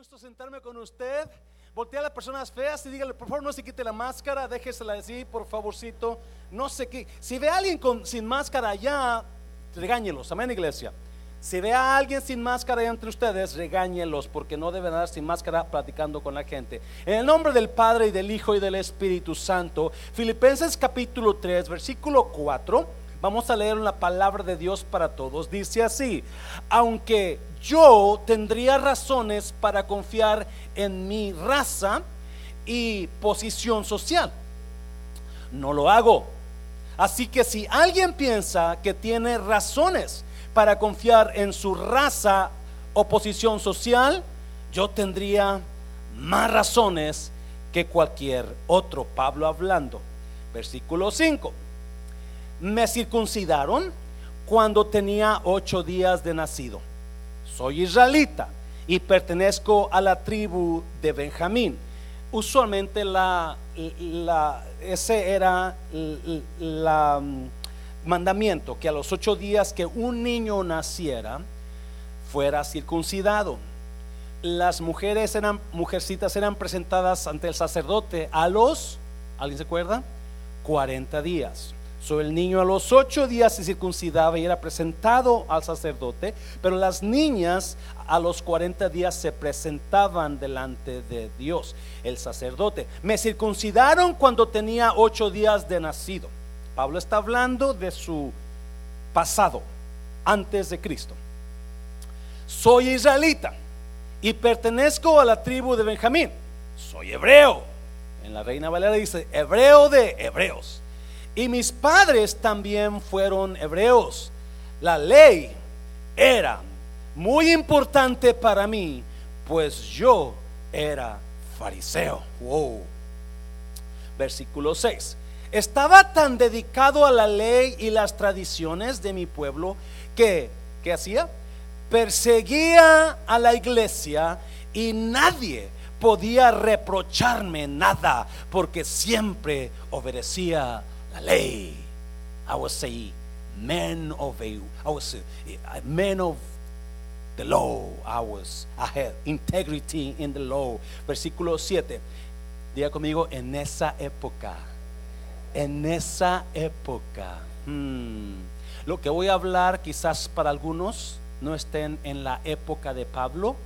gusto sentarme con usted. Voltea a las personas feas y dígale, por favor, no se quite la máscara, déjesela así, por favorcito. No sé qué. Si ve a alguien con, sin máscara allá, regáñelos. Amén, iglesia. Si ve a alguien sin máscara entre ustedes, regáñelos, porque no deben dar sin máscara platicando con la gente. En el nombre del Padre y del Hijo y del Espíritu Santo, Filipenses capítulo 3, versículo 4. Vamos a leer la palabra de Dios para todos. Dice así, aunque yo tendría razones para confiar en mi raza y posición social, no lo hago. Así que si alguien piensa que tiene razones para confiar en su raza o posición social, yo tendría más razones que cualquier otro. Pablo hablando. Versículo 5 me circuncidaron cuando tenía ocho días de nacido. Soy israelita y pertenezco a la tribu de Benjamín. Usualmente ese era el mm, mandamiento, que a los ocho días que un niño naciera, fuera circuncidado. Las mujeres eran, mujercitas eran presentadas ante el sacerdote a los, ¿alguien se acuerda? 40 días. So, el niño a los ocho días se circuncidaba y era presentado al sacerdote, pero las niñas a los cuarenta días se presentaban delante de Dios, el sacerdote. Me circuncidaron cuando tenía ocho días de nacido. Pablo está hablando de su pasado, antes de Cristo. Soy israelita y pertenezco a la tribu de Benjamín. Soy hebreo. En la Reina Valera dice, hebreo de hebreos. Y mis padres también fueron hebreos. La ley era muy importante para mí, pues yo era fariseo. Wow. Versículo 6. Estaba tan dedicado a la ley y las tradiciones de mi pueblo que, ¿qué hacía? Perseguía a la iglesia y nadie podía reprocharme nada porque siempre obedecía la ley. I was say man of a, I was a man of the law. I was, I had integrity in the law. Versículo 7. Diga conmigo, en esa época, en esa época. Hmm, lo que voy a hablar quizás para algunos no estén en la época de Pablo,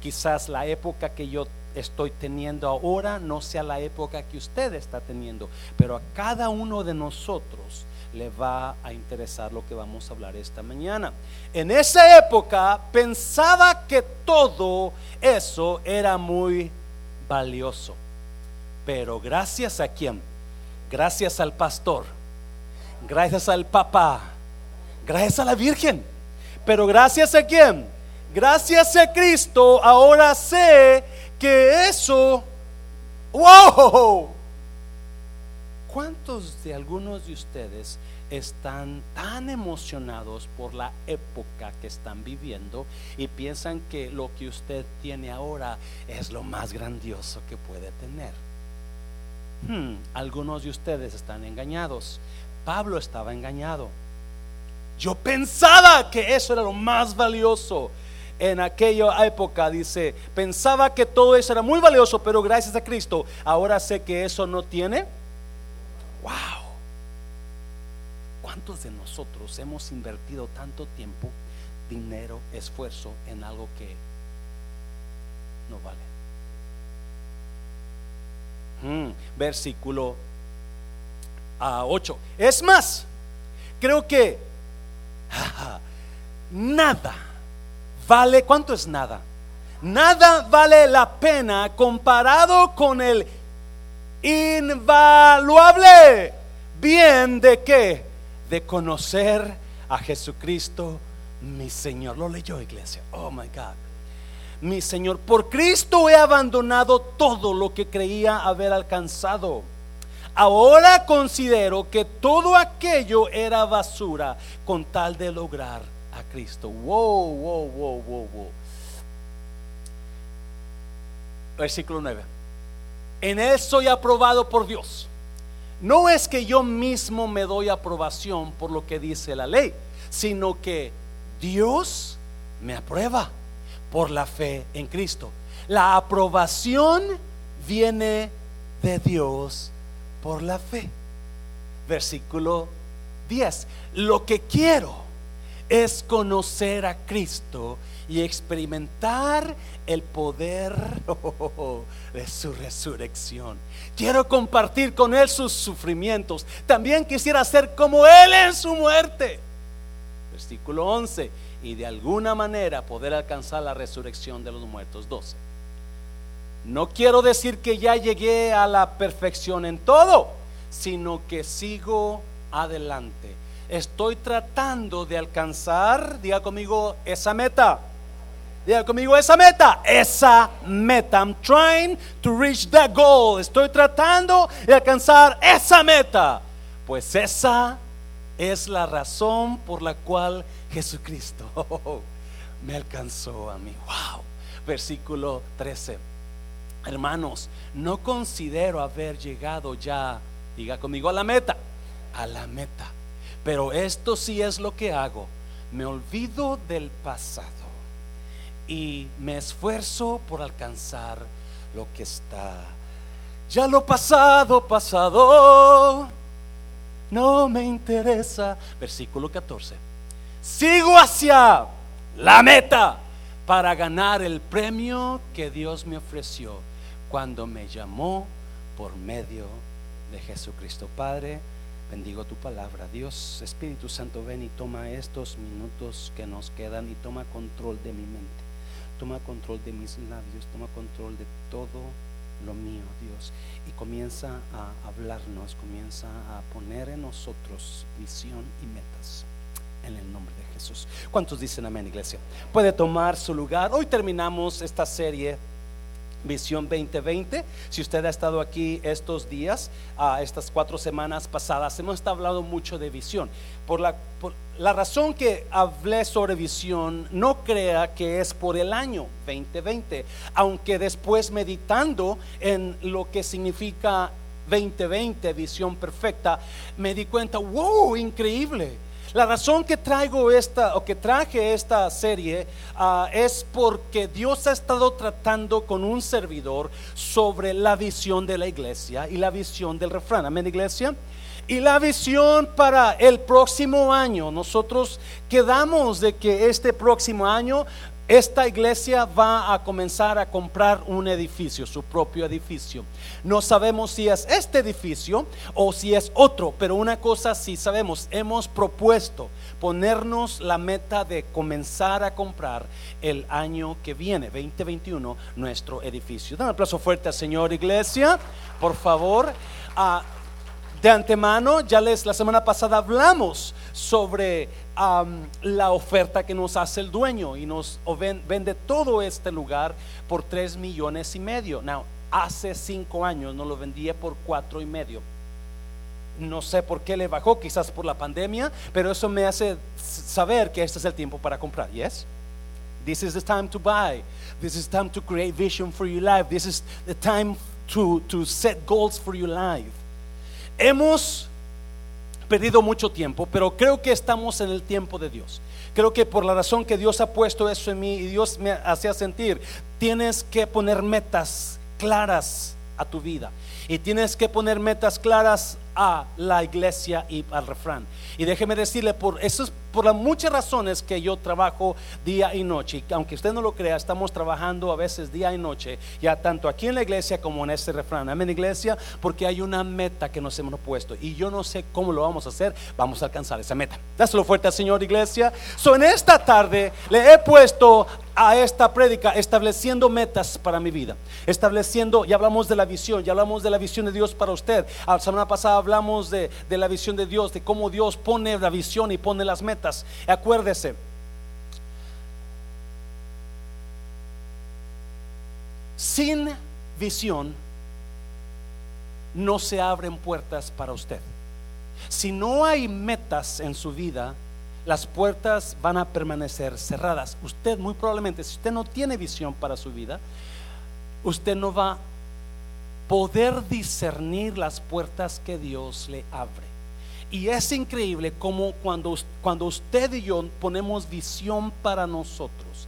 quizás la época que yo estoy teniendo ahora no sea la época que usted está teniendo, pero a cada uno de nosotros le va a interesar lo que vamos a hablar esta mañana. En esa época pensaba que todo eso era muy valioso, pero gracias a quién? Gracias al pastor, gracias al papá, gracias a la Virgen, pero gracias a quién? Gracias a Cristo, ahora sé que eso, wow, ¿cuántos de algunos de ustedes están tan emocionados por la época que están viviendo y piensan que lo que usted tiene ahora es lo más grandioso que puede tener? Hmm, algunos de ustedes están engañados. Pablo estaba engañado. Yo pensaba que eso era lo más valioso en aquella época, dice, pensaba que todo eso era muy valioso, pero gracias a Cristo, ahora sé que eso no tiene. Wow. ¿Cuántos de nosotros hemos invertido tanto tiempo, dinero, esfuerzo en algo que no vale? Hmm, versículo a 8. Es más, creo que nada vale, ¿cuánto es nada? Nada vale la pena comparado con el invaluable bien de qué? De conocer a Jesucristo, mi Señor. Lo leyó iglesia. Oh my God. Mi Señor, por Cristo he abandonado todo lo que creía haber alcanzado. Ahora considero que todo aquello era basura con tal de lograr a Cristo. Wow, wow, wow, wow, wow. Versículo 9. En él soy aprobado por Dios. No es que yo mismo me doy aprobación por lo que dice la ley, sino que Dios me aprueba. por la fe en Cristo. La aprobación viene de Dios por la fe. Versículo 10. Lo que quiero es conocer a Cristo y experimentar el poder de su resurrección. Quiero compartir con Él sus sufrimientos. También quisiera ser como Él en su muerte. Versículo 11. Y de alguna manera poder alcanzar la resurrección de los muertos. 12. No quiero decir que ya llegué a la perfección en todo, sino que sigo adelante. Estoy tratando de alcanzar, diga conmigo, esa meta. Diga conmigo esa meta, esa meta. I'm trying to reach that goal. Estoy tratando de alcanzar esa meta. Pues esa es la razón por la cual Jesucristo me alcanzó a mí. Wow. Versículo 13. Hermanos, no considero haber llegado ya, diga conmigo, a la meta. A la meta. Pero esto sí es lo que hago. Me olvido del pasado y me esfuerzo por alcanzar lo que está. Ya lo pasado, pasado, no me interesa. Versículo 14. Sigo hacia la meta para ganar el premio que Dios me ofreció cuando me llamó por medio de Jesucristo. Padre, bendigo tu palabra. Dios, Espíritu Santo, ven y toma estos minutos que nos quedan y toma control de mi mente. Toma control de mis labios, toma control de todo lo mío, Dios. Y comienza a hablarnos, comienza a poner en nosotros visión y metas. En el nombre de Jesús. ¿Cuántos dicen amén, iglesia? Puede tomar su lugar. Hoy terminamos esta serie Visión 2020. Si usted ha estado aquí estos días, a estas cuatro semanas pasadas, hemos estado hablando mucho de visión. Por la, por la razón que hablé sobre visión, no crea que es por el año 2020, aunque después meditando en lo que significa 2020, visión perfecta, me di cuenta, wow, increíble la razón que traigo esta o que traje esta serie ah, es porque Dios ha estado tratando con un servidor sobre la visión de la iglesia y la visión del refrán. Amén, iglesia. Y la visión para el próximo año, nosotros quedamos de que este próximo año esta iglesia va a comenzar a comprar un edificio, su propio edificio. No sabemos si es este edificio o si es otro, pero una cosa sí sabemos, hemos propuesto ponernos la meta de comenzar a comprar el año que viene, 2021, nuestro edificio. Dan un aplauso fuerte al Señor Iglesia, por favor. De antemano, ya les la semana pasada hablamos sobre la oferta que nos hace el dueño y nos vende todo este lugar por tres millones y medio. Now, hace cinco años nos lo vendía por cuatro y medio. No sé por qué le bajó, quizás por la pandemia, pero eso me hace saber que este es el tiempo para comprar. Yes? This is the time to buy. This is time to create vision for your life. This is the time to, to set goals for your life. Hemos perdido mucho tiempo, pero creo que estamos en el tiempo de Dios. Creo que por la razón que Dios ha puesto eso en mí y Dios me hacía sentir, tienes que poner metas claras a tu vida y tienes que poner metas claras a la iglesia y al refrán. Y déjeme decirle, por eso es por las muchas razones que yo trabajo día y noche. Y aunque usted no lo crea, estamos trabajando a veces día y noche, ya tanto aquí en la iglesia como en este refrán. Amén, iglesia, porque hay una meta que nos hemos puesto. Y yo no sé cómo lo vamos a hacer, vamos a alcanzar esa meta. Dáselo fuerte al Señor, iglesia. So, en esta tarde le he puesto a esta prédica estableciendo metas para mi vida. Estableciendo, ya hablamos de la visión, ya hablamos de la visión de Dios para usted. La semana pasada hablamos de, de la visión de Dios, de cómo Dios pone la visión y pone las metas. Acuérdese. Sin visión no se abren puertas para usted. Si no hay metas en su vida, las puertas van a permanecer cerradas. Usted muy probablemente, si usted no tiene visión para su vida, usted no va a poder discernir las puertas que Dios le abre. Y es increíble como cuando, cuando usted y yo ponemos visión para nosotros,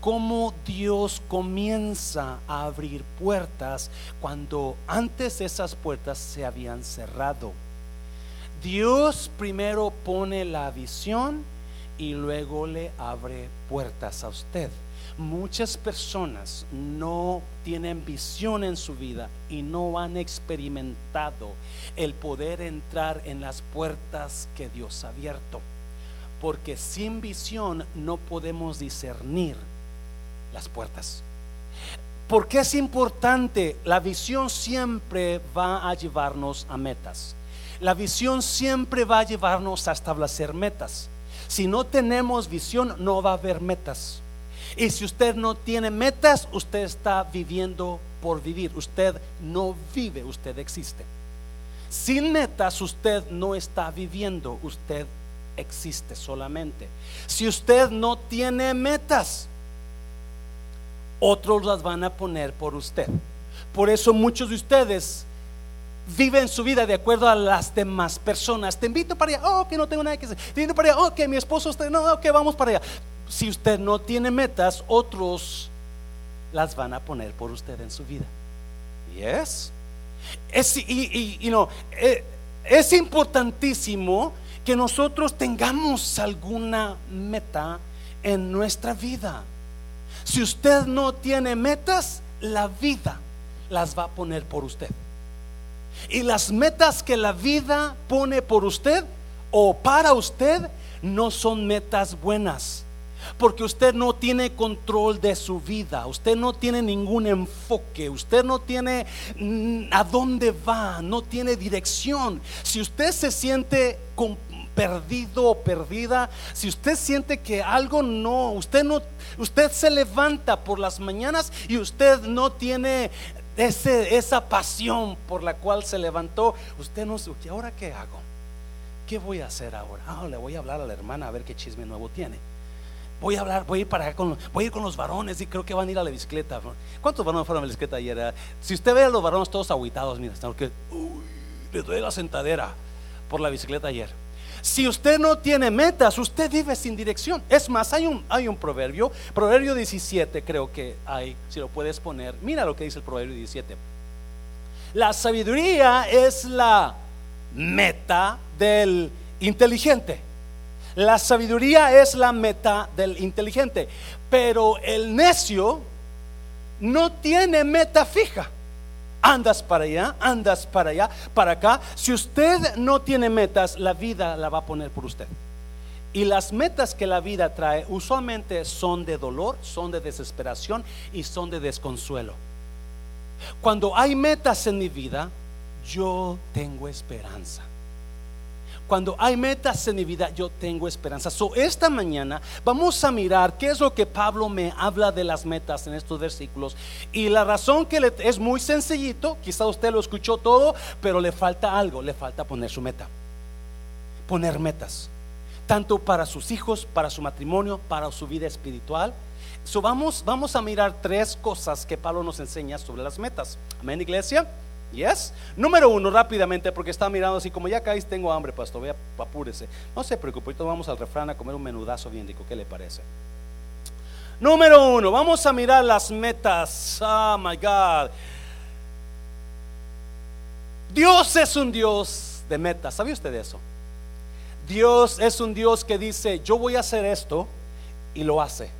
cómo Dios comienza a abrir puertas cuando antes esas puertas se habían cerrado. Dios primero pone la visión y luego le abre puertas a usted. Muchas personas no tienen visión en su vida y no han experimentado el poder entrar en las puertas que Dios ha abierto. Porque sin visión no podemos discernir las puertas. Porque es importante? La visión siempre va a llevarnos a metas. La visión siempre va a llevarnos a establecer metas. Si no tenemos visión, no va a haber metas. Y si usted no tiene metas, usted está viviendo por vivir. Usted no vive, usted existe. Sin metas, usted no está viviendo, usted existe solamente. Si usted no tiene metas, otros las van a poner por usted. Por eso muchos de ustedes viven su vida de acuerdo a las demás personas. Te invito para allá, oh, que no tengo nada que hacer. Te invito para allá, oh, que mi esposo está, no, que vamos para allá si usted no tiene metas, otros las van a poner por usted en su vida. Yes. Es, y, y, no, eh, es importantísimo que nosotros tengamos alguna meta en nuestra vida. Si usted no tiene metas, la vida las va a poner por usted. Y las metas que la vida pone por usted o para usted no son metas buenas porque usted no tiene control de su vida, usted no tiene ningún enfoque, usted no tiene mm, a dónde va, no tiene dirección. Si usted se siente perdido o perdida, si usted siente que algo no, usted no, usted se levanta por las mañanas y usted no tiene ese, esa pasión por la cual se levantó, usted no, ¿y ahora qué hago? ¿Qué voy a hacer ahora? Ah, le voy a hablar a la hermana a ver qué chisme nuevo tiene voy a hablar, voy a ir para acá con, voy a ir con los varones y creo que van a ir a la bicicleta. ¿Cuántos varones fueron a la bicicleta ayer? Ah, si usted ve a los varones todos aguitados, mira, están que les doy la sentadera por la bicicleta ayer. Si usted no tiene metas, usted vive sin dirección. Es más, hay un, hay un proverbio, proverbio 17 creo que hay, si lo puedes poner. Mira lo que dice el proverbio 17. La sabiduría es la meta del inteligente. La sabiduría es la meta del inteligente, pero el necio no tiene meta fija. Andas para allá, andas para allá, para acá. Si usted no tiene metas, la vida la va a poner por usted. Y las metas que la vida trae usualmente son de dolor, son de desesperación y son de desconsuelo. Cuando hay metas en mi vida, yo tengo esperanza. Cuando hay metas en mi vida, yo tengo esperanza. So, esta mañana vamos a mirar qué es lo que Pablo me habla de las metas en estos versículos. Y la razón que es muy sencillito, quizá usted lo escuchó todo, pero le falta algo, le falta poner su meta. Poner metas, tanto para sus hijos, para su matrimonio, para su vida espiritual. So, vamos, vamos a mirar tres cosas que Pablo nos enseña sobre las metas. Amén, iglesia. Yes. Número uno, rápidamente, porque está mirando así como ya caís, tengo hambre, pastor, vea, apúrese. No se preocupe, ahorita vamos al refrán a comer un menudazo bien rico, ¿qué le parece? Número uno, vamos a mirar las metas. Oh my God. Dios es un Dios de metas. ¿Sabía usted eso? Dios es un Dios que dice, yo voy a hacer esto y lo hace.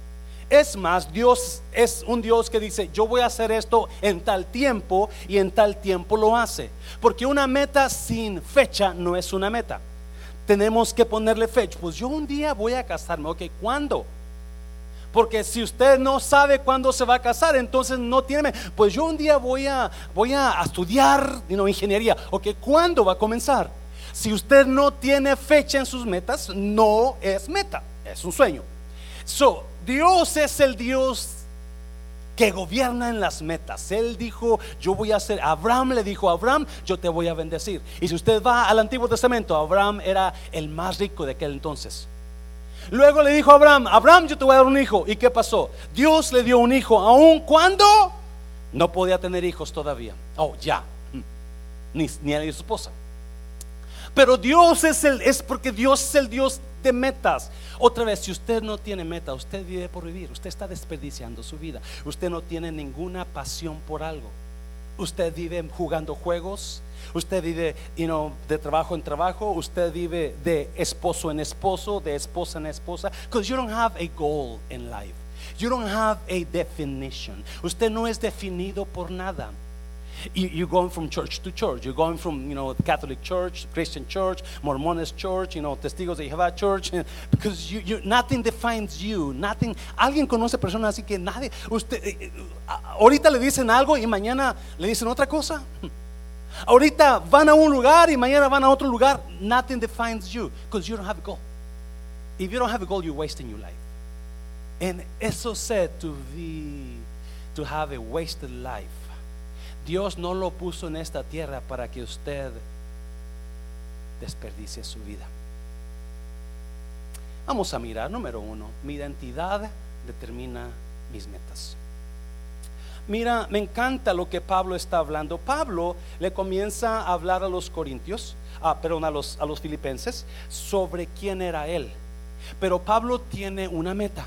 Es más, Dios es un Dios que dice, yo voy a hacer esto en tal tiempo y en tal tiempo lo hace. Porque una meta sin fecha no es una meta. Tenemos que ponerle fecha. Pues yo un día voy a casarme. Ok, ¿cuándo? Porque si usted no sabe cuándo se va a casar, entonces no tiene. Pues yo un día voy a, voy a estudiar ingeniería. Ok, ¿cuándo va a comenzar? Si usted no tiene fecha en sus metas, no es meta, es un sueño. So, Dios es el Dios que gobierna en las metas. Él dijo, yo voy a hacer, Abraham le dijo Abraham, yo te voy a bendecir. Y si usted va al Antiguo Testamento, Abraham era el más rico de aquel entonces. Luego le dijo a Abraham, Abraham, yo te voy a dar un hijo. ¿Y qué pasó? Dios le dio un hijo, aun cuando no podía tener hijos todavía. Oh, ya. Ni, ni a su esposa. Pero Dios es el, es porque Dios es el Dios de metas. Otra vez, si usted no tiene meta, usted vive por vivir, usted está desperdiciando su vida. Usted no tiene ninguna pasión por algo. Usted vive jugando juegos, usted vive you know, de trabajo en trabajo, usted vive de esposo en esposo, de esposa en esposa, because you don't have a goal in life. You don't have a definition. Usted no es definido por nada. You, you're going from church to church. You're going from, you know, Catholic church, Christian church, Mormonist church, you know, Testigos de Jehová church, because you, you, nothing defines you. Nothing. Alguien conoce personas así que nadie. Usted, eh, eh, ahorita le dicen algo y mañana le dicen otra cosa. Ahorita van a un lugar y mañana van a otro lugar. Nothing defines you because you don't have a goal. If you don't have a goal, you're wasting your life. And it's eso said to be to have a wasted life. Dios no lo puso en esta tierra para que usted desperdicie su vida. Vamos a mirar, número uno, mi identidad determina mis metas. Mira, me encanta lo que Pablo está hablando. Pablo le comienza a hablar a los corintios, ah, perdón, a los, a los filipenses, sobre quién era él. Pero Pablo tiene una meta.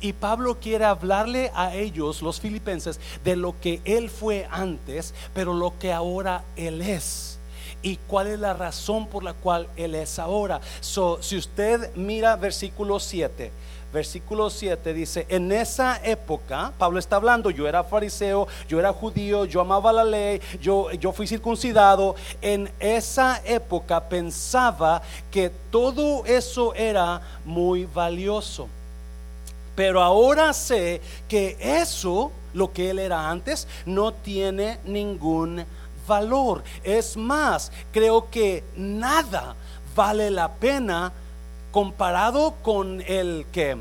Y Pablo quiere hablarle a ellos, los filipenses, de lo que él fue antes, pero lo que ahora él es. Y cuál es la razón por la cual él es ahora. So, si usted mira versículo 7, versículo 7 dice, en esa época, Pablo está hablando, yo era fariseo, yo era judío, yo amaba la ley, yo, yo fui circuncidado, en esa época pensaba que todo eso era muy valioso. Pero ahora sé que eso, lo que él era antes, no tiene ningún valor. Es más, creo que nada vale la pena comparado con el que,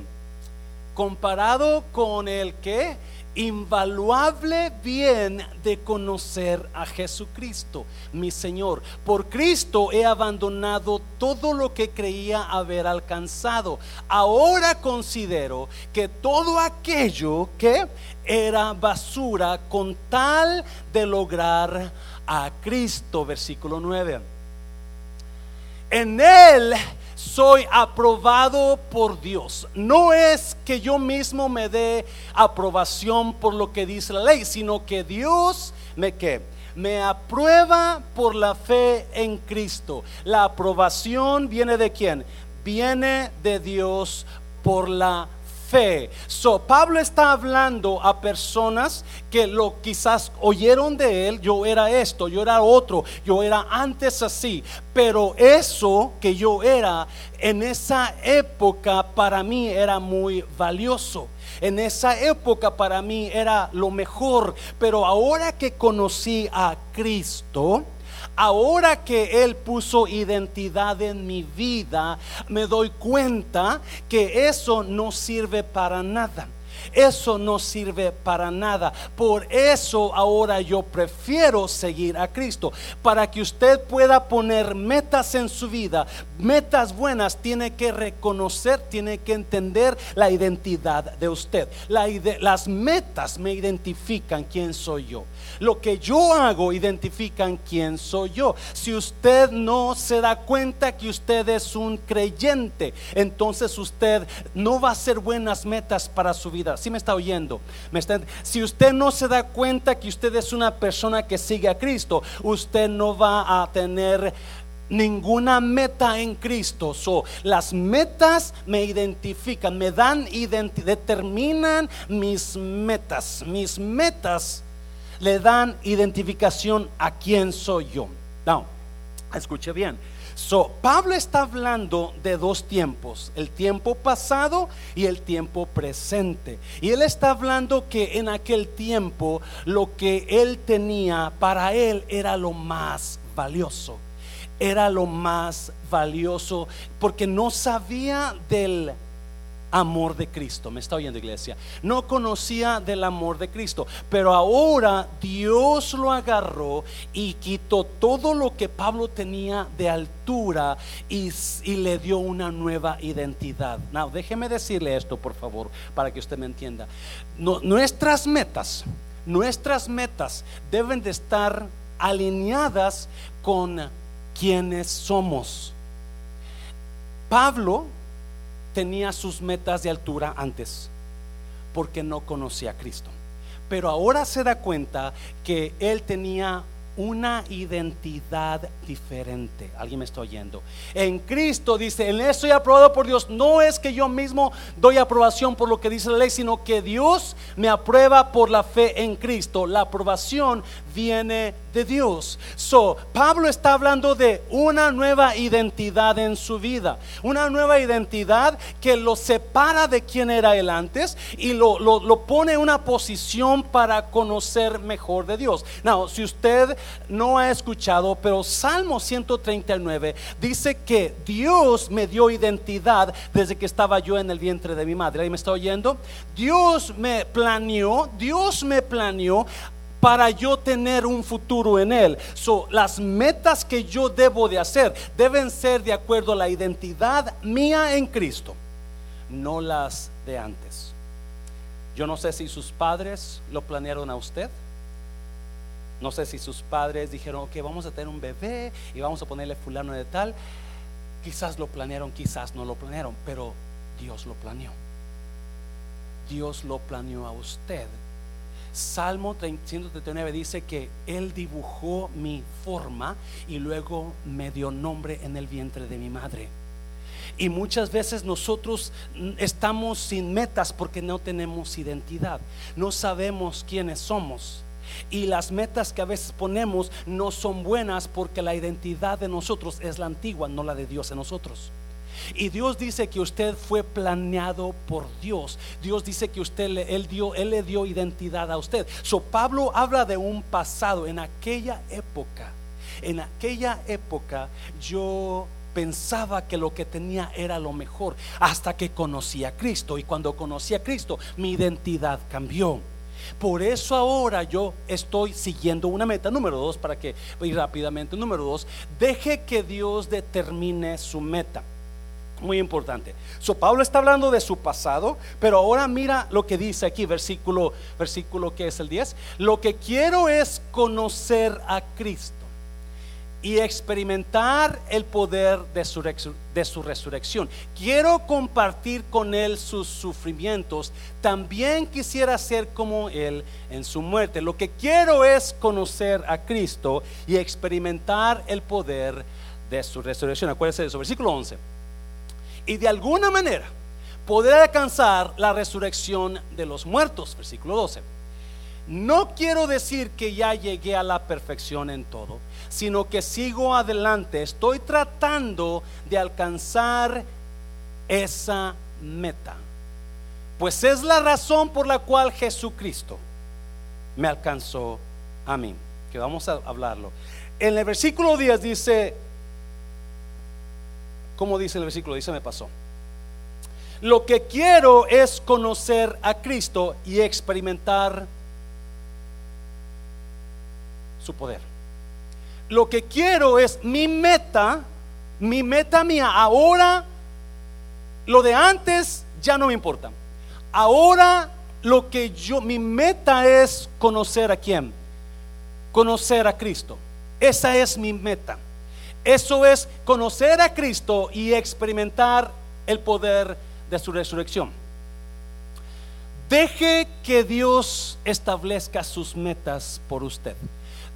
comparado con el que, invaluable bien de conocer a Jesucristo, mi Señor. Por Cristo he abandonado todo lo que creía haber alcanzado. Ahora considero que todo aquello que era basura con tal de lograr a Cristo, versículo 9. En Él soy aprobado por Dios. No es que yo mismo me dé aprobación por lo que dice la ley, sino que Dios me que me aprueba por la fe en Cristo. La aprobación viene de quién? Viene de Dios por la fe. So, Pablo está hablando a personas que lo quizás oyeron de él, yo era esto, yo era otro, yo era antes así, pero eso que yo era en esa época para mí era muy valioso. En esa época para mí era lo mejor, pero ahora que conocí a Cristo, Ahora que Él puso identidad en mi vida, me doy cuenta que eso no sirve para nada. Eso no sirve para nada. Por eso ahora yo prefiero seguir a Cristo. Para que usted pueda poner metas en su vida, metas buenas, tiene que reconocer, tiene que entender la identidad de usted. las metas me identifican quién soy yo. Lo que yo hago identifican quién soy yo. Si usted no se da cuenta que usted es un creyente, entonces usted no va a hacer buenas metas para su vida. Si me está oyendo? ¿Me si usted no se da cuenta que usted es una persona que sigue a Cristo, usted no va a tener ninguna meta en Cristo. So, las metas me identifican, me dan determinan mis metas. Mis metas le dan identificación a quién soy yo. No, escuche bien. So, Pablo está hablando de dos tiempos, el tiempo pasado y el tiempo presente. Y él está hablando que en aquel tiempo lo que él tenía para él era lo más valioso. Era lo más valioso porque no sabía del amor de Cristo. ¿Me está oyendo iglesia? No conocía del amor de Cristo, pero ahora Dios lo agarró y quitó todo lo que Pablo tenía de altura y, le dio una nueva identidad. Now, déjeme decirle esto, por favor, para que usted me entienda. nuestras metas, nuestras metas deben de estar alineadas con quiénes somos. Pablo tenía sus metas de altura antes porque no conocía a Cristo. Pero ahora se da cuenta que él tenía una identidad diferente. ¿Alguien me está oyendo? En Cristo dice, en eso soy aprobado por Dios. No es que yo mismo doy aprobación por lo que dice la ley, sino que Dios me aprueba por la fe en Cristo. La aprobación viene de Dios. So, Pablo está hablando de una nueva identidad en su vida, una nueva identidad que lo separa de quien era él antes y lo, lo, pone en una posición para conocer mejor de Dios. Now, si usted no ha escuchado, pero Salmo 139 dice que Dios me dio identidad desde que estaba yo en el vientre de mi madre. ¿Ahí me está oyendo? Dios me planeó, Dios me planeó para yo tener un futuro en Él. Las metas que yo debo de hacer deben ser de acuerdo a la identidad mía en Cristo, no las de antes. Yo no sé si sus padres lo planearon a usted. No sé si sus padres dijeron, ok, vamos a tener un bebé y vamos a ponerle fulano de tal. Quizás lo planearon, quizás no lo planearon, pero Dios lo planeó. Dios lo planeó a usted Salmo 139 dice que Él dibujó mi forma y luego me dio nombre en el vientre de mi madre. Y muchas veces nosotros estamos sin metas porque no tenemos identidad, no sabemos quiénes somos. Y las metas que a veces ponemos no son buenas porque la identidad de nosotros es la antigua, no la de Dios en nosotros. Y Dios dice que usted fue planeado por Dios. Dios dice que usted él dio, él le dio identidad a usted. So Pablo habla de un pasado en aquella época. En aquella época yo pensaba que lo que tenía era lo mejor hasta que conocí a Cristo y cuando conocí a Cristo mi identidad cambió. Por eso ahora yo estoy siguiendo una meta. Número dos, para que ir rápidamente. Número dos, deje que Dios determine su meta. Muy importante. So, Pablo está hablando de su pasado, pero ahora mira lo que dice aquí, versículo, versículo que es el 10. Lo que quiero es conocer a Cristo y experimentar el poder de su, de su resurrección. Quiero compartir con Él sus sufrimientos. También quisiera ser como Él en su muerte. Lo que quiero es conocer a Cristo y experimentar el poder de su resurrección. Acuérdense de eso. Versículo 11 y de alguna manera poder alcanzar la resurrección de los muertos. Versículo 12. No quiero decir que ya llegué a la perfección en todo, sino que sigo adelante. Estoy tratando de alcanzar esa meta. Pues es la razón por la cual Jesucristo me alcanzó a mí. Que vamos a hablarlo. En el versículo 10 dice, como dice el versículo? Dice, me pasó. Lo que quiero es conocer a Cristo y experimentar su poder. Lo que quiero es mi meta, mi meta mía. Ahora, lo de antes ya no me importa. Ahora lo que yo, mi meta es conocer a quién. Conocer a Cristo. Esa es mi meta. Eso es conocer a Cristo y experimentar el poder de su resurrección. Deje que Dios establezca sus metas por usted.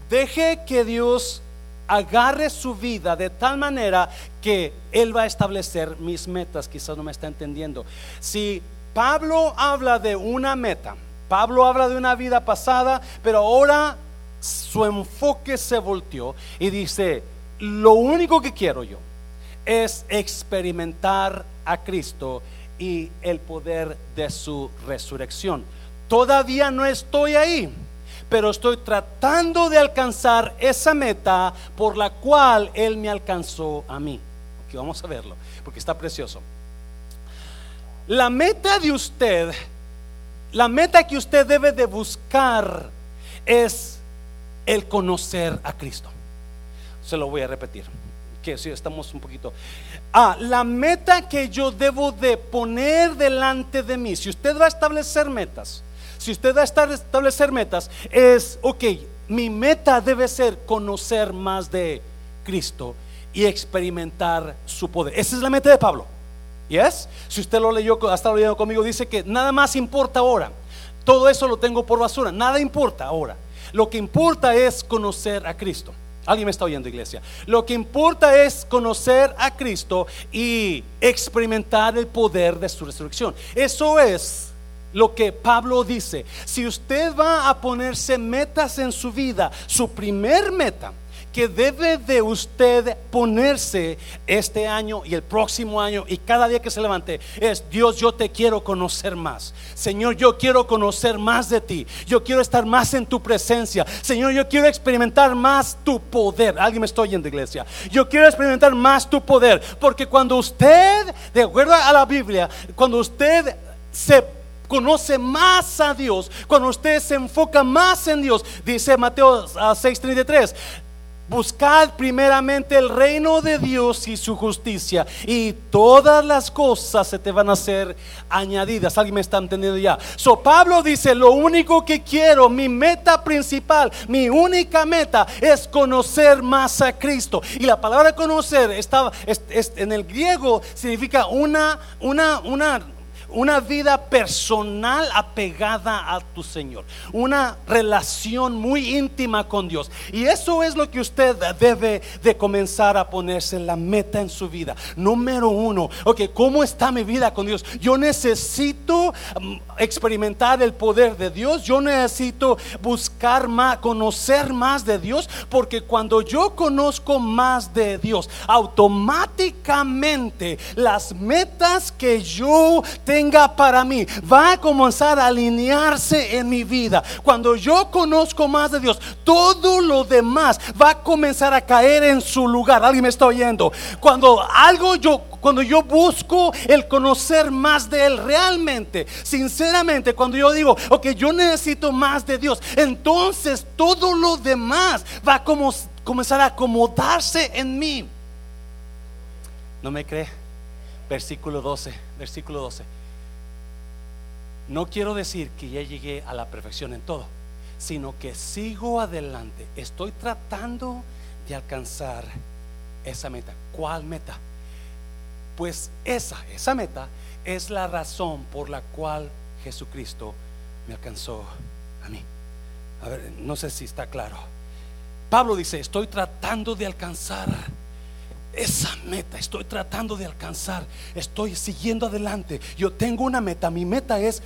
Deje que Dios agarre su vida de tal manera que Él va a establecer mis metas. Quizás no me está entendiendo. Si Pablo habla de una meta, Pablo habla de una vida pasada, pero ahora su enfoque se volteó y dice, lo único que quiero yo es experimentar a Cristo y el poder de su resurrección. Todavía no estoy ahí, pero estoy tratando de alcanzar esa meta por la cual Él me alcanzó a mí. Vamos a verlo, porque está precioso. La meta de usted, la meta que usted debe de buscar es el conocer a Cristo. Se lo voy a repetir. Que si estamos un poquito. Ah, la meta que yo debo de poner delante de mí. Si usted va a establecer metas, si usted va a establecer metas, es, ok, mi meta debe ser conocer más de Cristo y experimentar su poder. Esa es la meta de Pablo. ¿Yes? Si usted lo leyó, ha estado leyendo conmigo, dice que nada más importa ahora. Todo eso lo tengo por basura. Nada importa ahora. Lo que importa es conocer a Cristo. Alguien me está oyendo, iglesia. Lo que importa es conocer a Cristo y experimentar el poder de su resurrección. Eso es lo que Pablo dice. Si usted va a ponerse metas en su vida, su primer meta que debe de usted ponerse este año y el próximo año y cada día que se levante es Dios, yo te quiero conocer más. Señor, yo quiero conocer más de ti. Yo quiero estar más en tu presencia. Señor, yo quiero experimentar más tu poder. Alguien me estoy oyendo, iglesia. Yo quiero experimentar más tu poder, porque cuando usted, de acuerdo a la Biblia, cuando usted se conoce más a Dios, cuando usted se enfoca más en Dios, dice Mateo 6:33, Buscad primeramente el reino de Dios y su justicia y todas las cosas se te van a ser añadidas. ¿Alguien me está entendiendo ya? So Pablo dice, lo único que quiero, mi meta principal, mi única meta es conocer más a Cristo. Y la palabra conocer estaba en el griego significa una una una una vida personal apegada a tu Señor, una relación muy íntima con Dios. Y eso es lo que usted debe de comenzar a ponerse la meta en su vida. Número uno, ok, ¿cómo está mi vida con Dios? Yo necesito mm, experimentar el poder de Dios, yo necesito buscar más, conocer más de Dios, porque cuando yo conozco más de Dios, automáticamente las metas que yo tengo tenga para mí va a comenzar a alinearse en mi vida. Cuando yo conozco más de Dios, todo lo demás va a comenzar a caer en su lugar. Alguien me está oyendo. Cuando algo yo cuando yo busco el conocer más de Él realmente, sinceramente, cuando yo digo, ok, yo necesito más de Dios, entonces todo lo demás va a como, comenzar a acomodarse en mí. ¿No me cree? Versículo 12, versículo 12. No quiero decir que ya llegué a la perfección en todo, sino que sigo adelante. Estoy tratando de alcanzar esa meta. ¿Cuál meta? Pues esa, esa meta es la razón por la cual Jesucristo me alcanzó a mí. A ver, no sé si está claro. Pablo dice, estoy tratando de alcanzar esa meta estoy tratando de alcanzar. Estoy siguiendo adelante. Yo tengo una meta. Mi meta es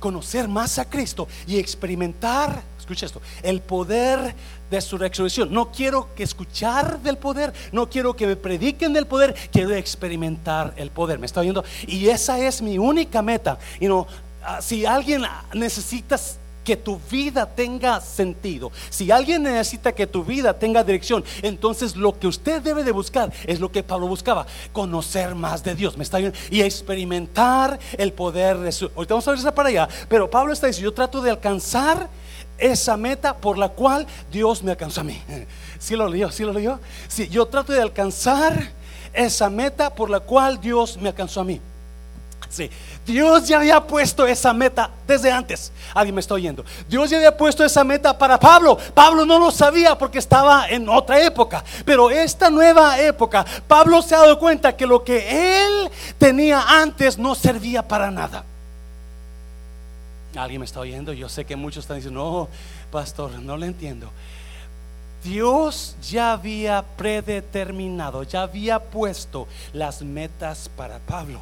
conocer más a Cristo y experimentar, escucha esto, el poder de su resurrección. No quiero que escuchar del poder, no quiero que me prediquen del poder, quiero experimentar el poder. ¿Me está viendo? Y esa es mi única meta. Y no, ah, si alguien necesita que tu vida tenga sentido, si alguien necesita que tu vida tenga dirección, entonces lo que usted debe de buscar es lo que Pablo buscaba, conocer más de Dios, me está y experimentar el poder de su. Ahorita vamos a ver esa para allá, pero Pablo está diciendo, yo trato de alcanzar esa meta por la cual Dios me alcanzó a mí. ¿Sí lo leyó? ¿Sí lo leyó? Sí, yo trato de alcanzar esa meta por la cual Dios me alcanzó a mí. Dios ya había puesto esa meta desde antes. Alguien me está oyendo. Dios ya había puesto esa meta para Pablo. Pablo no lo sabía porque estaba en otra época. Pero esta nueva época, Pablo se ha dado cuenta que lo que él tenía antes no servía para nada. ¿Alguien me está oyendo? Yo sé que muchos están diciendo, no, pastor, no lo entiendo. Dios ya había predeterminado, ya había puesto las metas para Pablo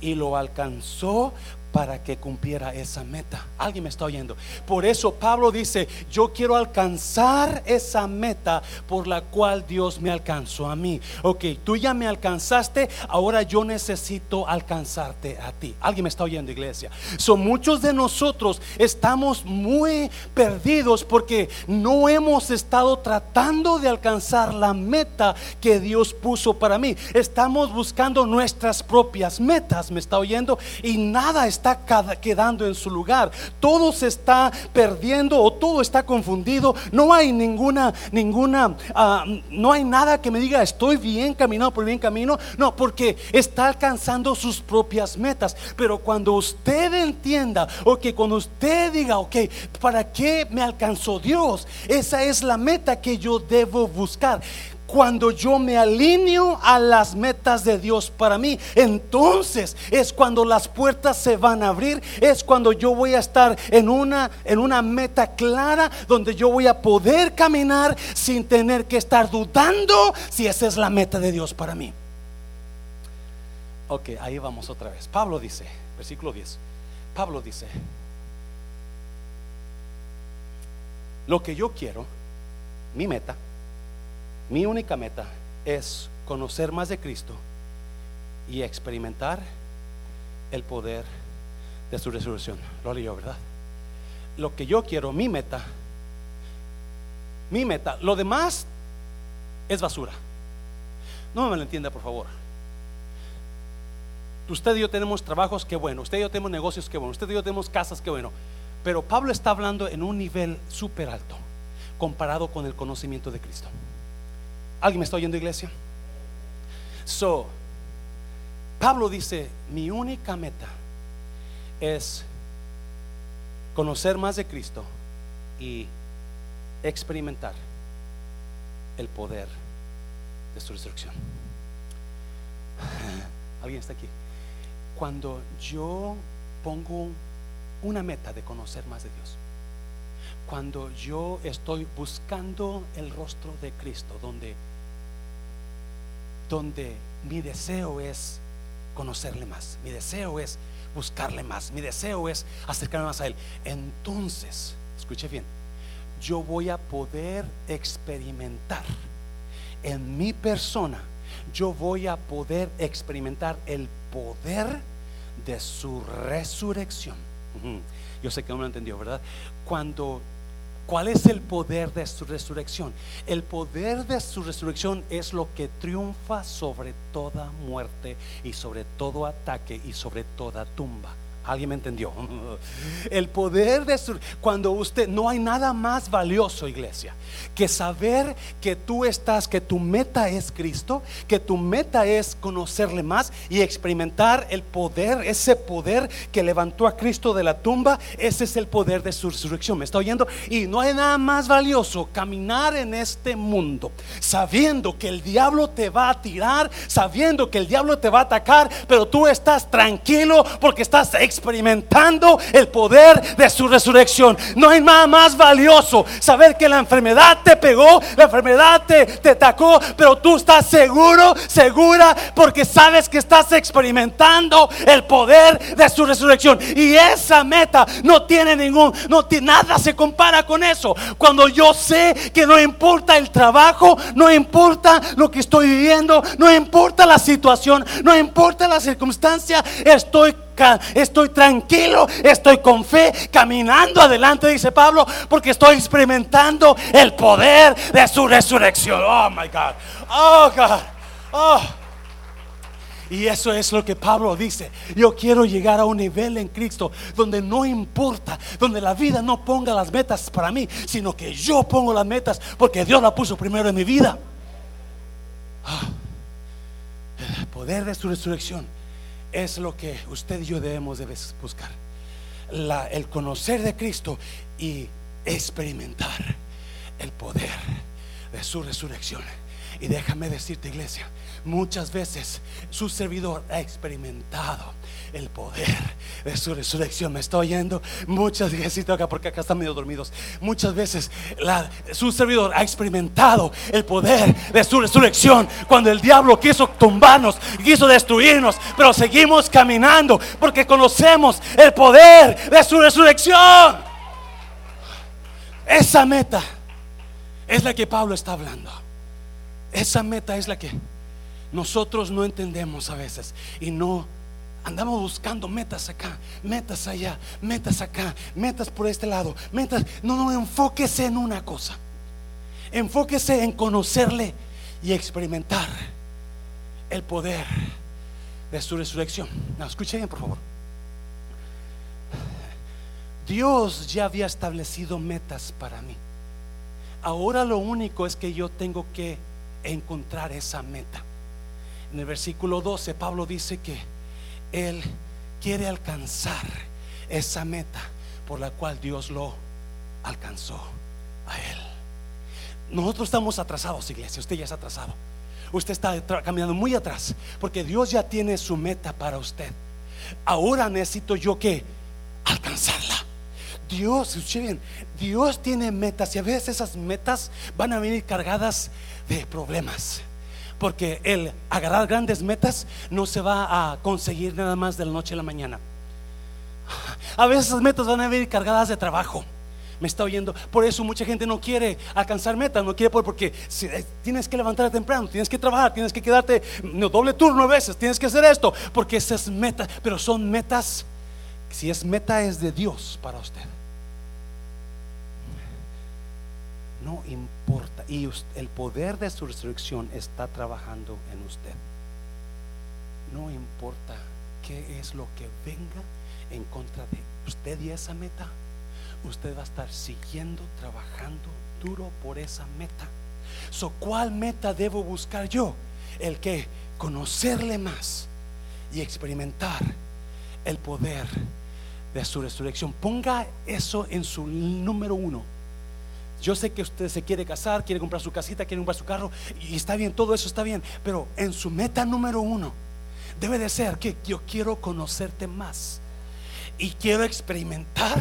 y lo alcanzó para que cumpliera esa meta. Alguien me está oyendo. Por eso Pablo dice, yo quiero alcanzar esa meta por la cual Dios me alcanzó a mí. Ok, tú ya me alcanzaste, ahora yo necesito alcanzarte a ti. Alguien me está oyendo, iglesia. Son muchos de nosotros estamos muy perdidos porque no hemos estado tratando de alcanzar la meta que Dios puso para mí. Estamos buscando nuestras propias metas, me está oyendo, y nada está está quedando en su lugar. Todo se está perdiendo o todo está confundido. No hay ninguna, ninguna, ah, no hay nada que me diga estoy bien caminando por bien camino. No, porque está alcanzando sus propias metas. Pero cuando usted entienda, o que cuando usted diga, ok, ¿para qué me alcanzó Dios? Esa es la meta que yo debo buscar. Cuando yo me alineo a las metas de Dios para mí, entonces es cuando las puertas se van a abrir, es cuando yo voy a estar en una en una meta clara donde yo voy a poder caminar sin tener que estar dudando si esa es la meta de Dios para mí. Ok, ahí vamos otra vez. Pablo dice, versículo 10. Pablo dice, lo que yo quiero, mi meta, mi única meta es conocer más de Cristo y experimentar el poder de su resurrección. Lo leyó, ¿verdad? Lo que yo quiero, mi meta, mi meta, lo demás es basura. No me malentienda, por favor. Usted y yo tenemos trabajos, qué bueno. Usted y yo tenemos negocios, qué bueno. Usted y yo tenemos casas, qué bueno. Pero Pablo está hablando en un nivel súper alto comparado con el conocimiento de Cristo. ¿Alguien me está oyendo, iglesia? So, Pablo dice, mi única meta es conocer más de Cristo y experimentar el poder de su resurrección. ¿Alguien está aquí? Cuando yo pongo una meta de conocer más de Dios, cuando yo estoy buscando el rostro de Cristo, donde, donde mi deseo es conocerle más, mi deseo es buscarle más, mi deseo es acercarme más a Él, entonces, escuche bien, yo voy a poder experimentar en mi persona, yo voy a poder experimentar el poder de su resurrección. Yo sé que no lo entendió, ¿verdad? Cuando ¿Cuál es el poder de su resurrección? El poder de su resurrección es lo que triunfa sobre toda muerte y sobre todo ataque y sobre toda tumba. ¿Alguien me entendió? El poder de su... Cuando usted... No hay nada más valioso, iglesia, que saber que tú estás, que tu meta es Cristo, que tu meta es conocerle más y experimentar el poder, ese poder que levantó a Cristo de la tumba. Ese es el poder de su resurrección. ¿Me está oyendo? Y no hay nada más valioso caminar en este mundo sabiendo que el diablo te va a tirar, sabiendo que el diablo te va a atacar, pero tú estás tranquilo porque estás experimentando el poder de su resurrección. No hay nada más valioso saber que la enfermedad te pegó, la enfermedad te, te atacó, pero tú estás seguro, segura, porque sabes que estás experimentando el poder de su resurrección. Y esa meta no tiene ningún, no tiene, nada se compara con eso. Cuando yo sé que no importa el trabajo, no importa lo que estoy viviendo, no importa la situación, no importa la circunstancia, estoy estoy tranquilo, estoy con fe, caminando adelante, dice Pablo, porque estoy experimentando el poder de su resurrección. Oh my God, oh God, oh. Y eso es lo que Pablo dice. Yo quiero llegar a un nivel en Cristo donde no importa, donde la vida no ponga las metas para mí, sino que yo pongo las metas porque Dios la puso primero en mi vida. Ah, el poder de su resurrección es lo que usted y yo debemos de buscar. el conocer de Cristo y experimentar el poder de su resurrección. Y déjame decirte, iglesia, muchas veces su servidor ha experimentado el poder de su resurrección. ¿Me está oyendo? Muchas veces, acá porque acá están medio dormidos. Muchas veces su servidor ha experimentado el poder de su resurrección. Cuando el diablo quiso tumbarnos, quiso destruirnos, pero seguimos caminando porque conocemos el poder de su resurrección. Esa meta es la que Pablo está hablando. Esa meta es la que nosotros no entendemos a veces y no andamos buscando metas acá, metas allá, metas acá, metas por este lado, metas. No, no, enfóquese en una cosa. Enfóquese en conocerle y experimentar el poder de su resurrección. No, escuchen bien, por favor. Dios ya había establecido metas para mí. Ahora lo único es que yo tengo que encontrar esa meta. En el versículo 12, Pablo dice que él quiere alcanzar esa meta por la cual Dios lo alcanzó a Él. nosotros estamos atrasados, iglesia. Usted ya es atrasado. Usted está caminando muy atrás. Porque Dios ya tiene su meta para usted. Ahora necesito yo que alcanzarla. Dios, escuche bien, Dios tiene metas y a veces esas metas van a venir cargadas problemas. Porque el agarrar grandes metas no se va a conseguir nada más de la noche a la mañana. A veces esas metas van a venir cargadas de trabajo. Me está oyendo. Por eso mucha gente no quiere alcanzar metas, no quiere por- porque eh, tienes que levantar temprano, tienes que trabajar, tienes que quedarte doble turno a veces, tienes que hacer esto, porque esas metas, pero son metas. Si es meta es de Dios para usted. No importa. Y el poder de su resurrección está trabajando en usted. No importa qué es lo que venga en contra de usted y esa meta. Usted va a estar siguiendo trabajando duro por esa meta. So, ¿cuál meta debo buscar yo? El que conocerle más y experimentar el poder de su resurrección. Ponga eso en su número uno. Yo sé que usted se quiere casar, quiere comprar su casita, quiere comprar su carro, y está bien, todo eso está bien, pero en su meta número uno debe de ser que yo quiero conocerte más. Y quiero experimentar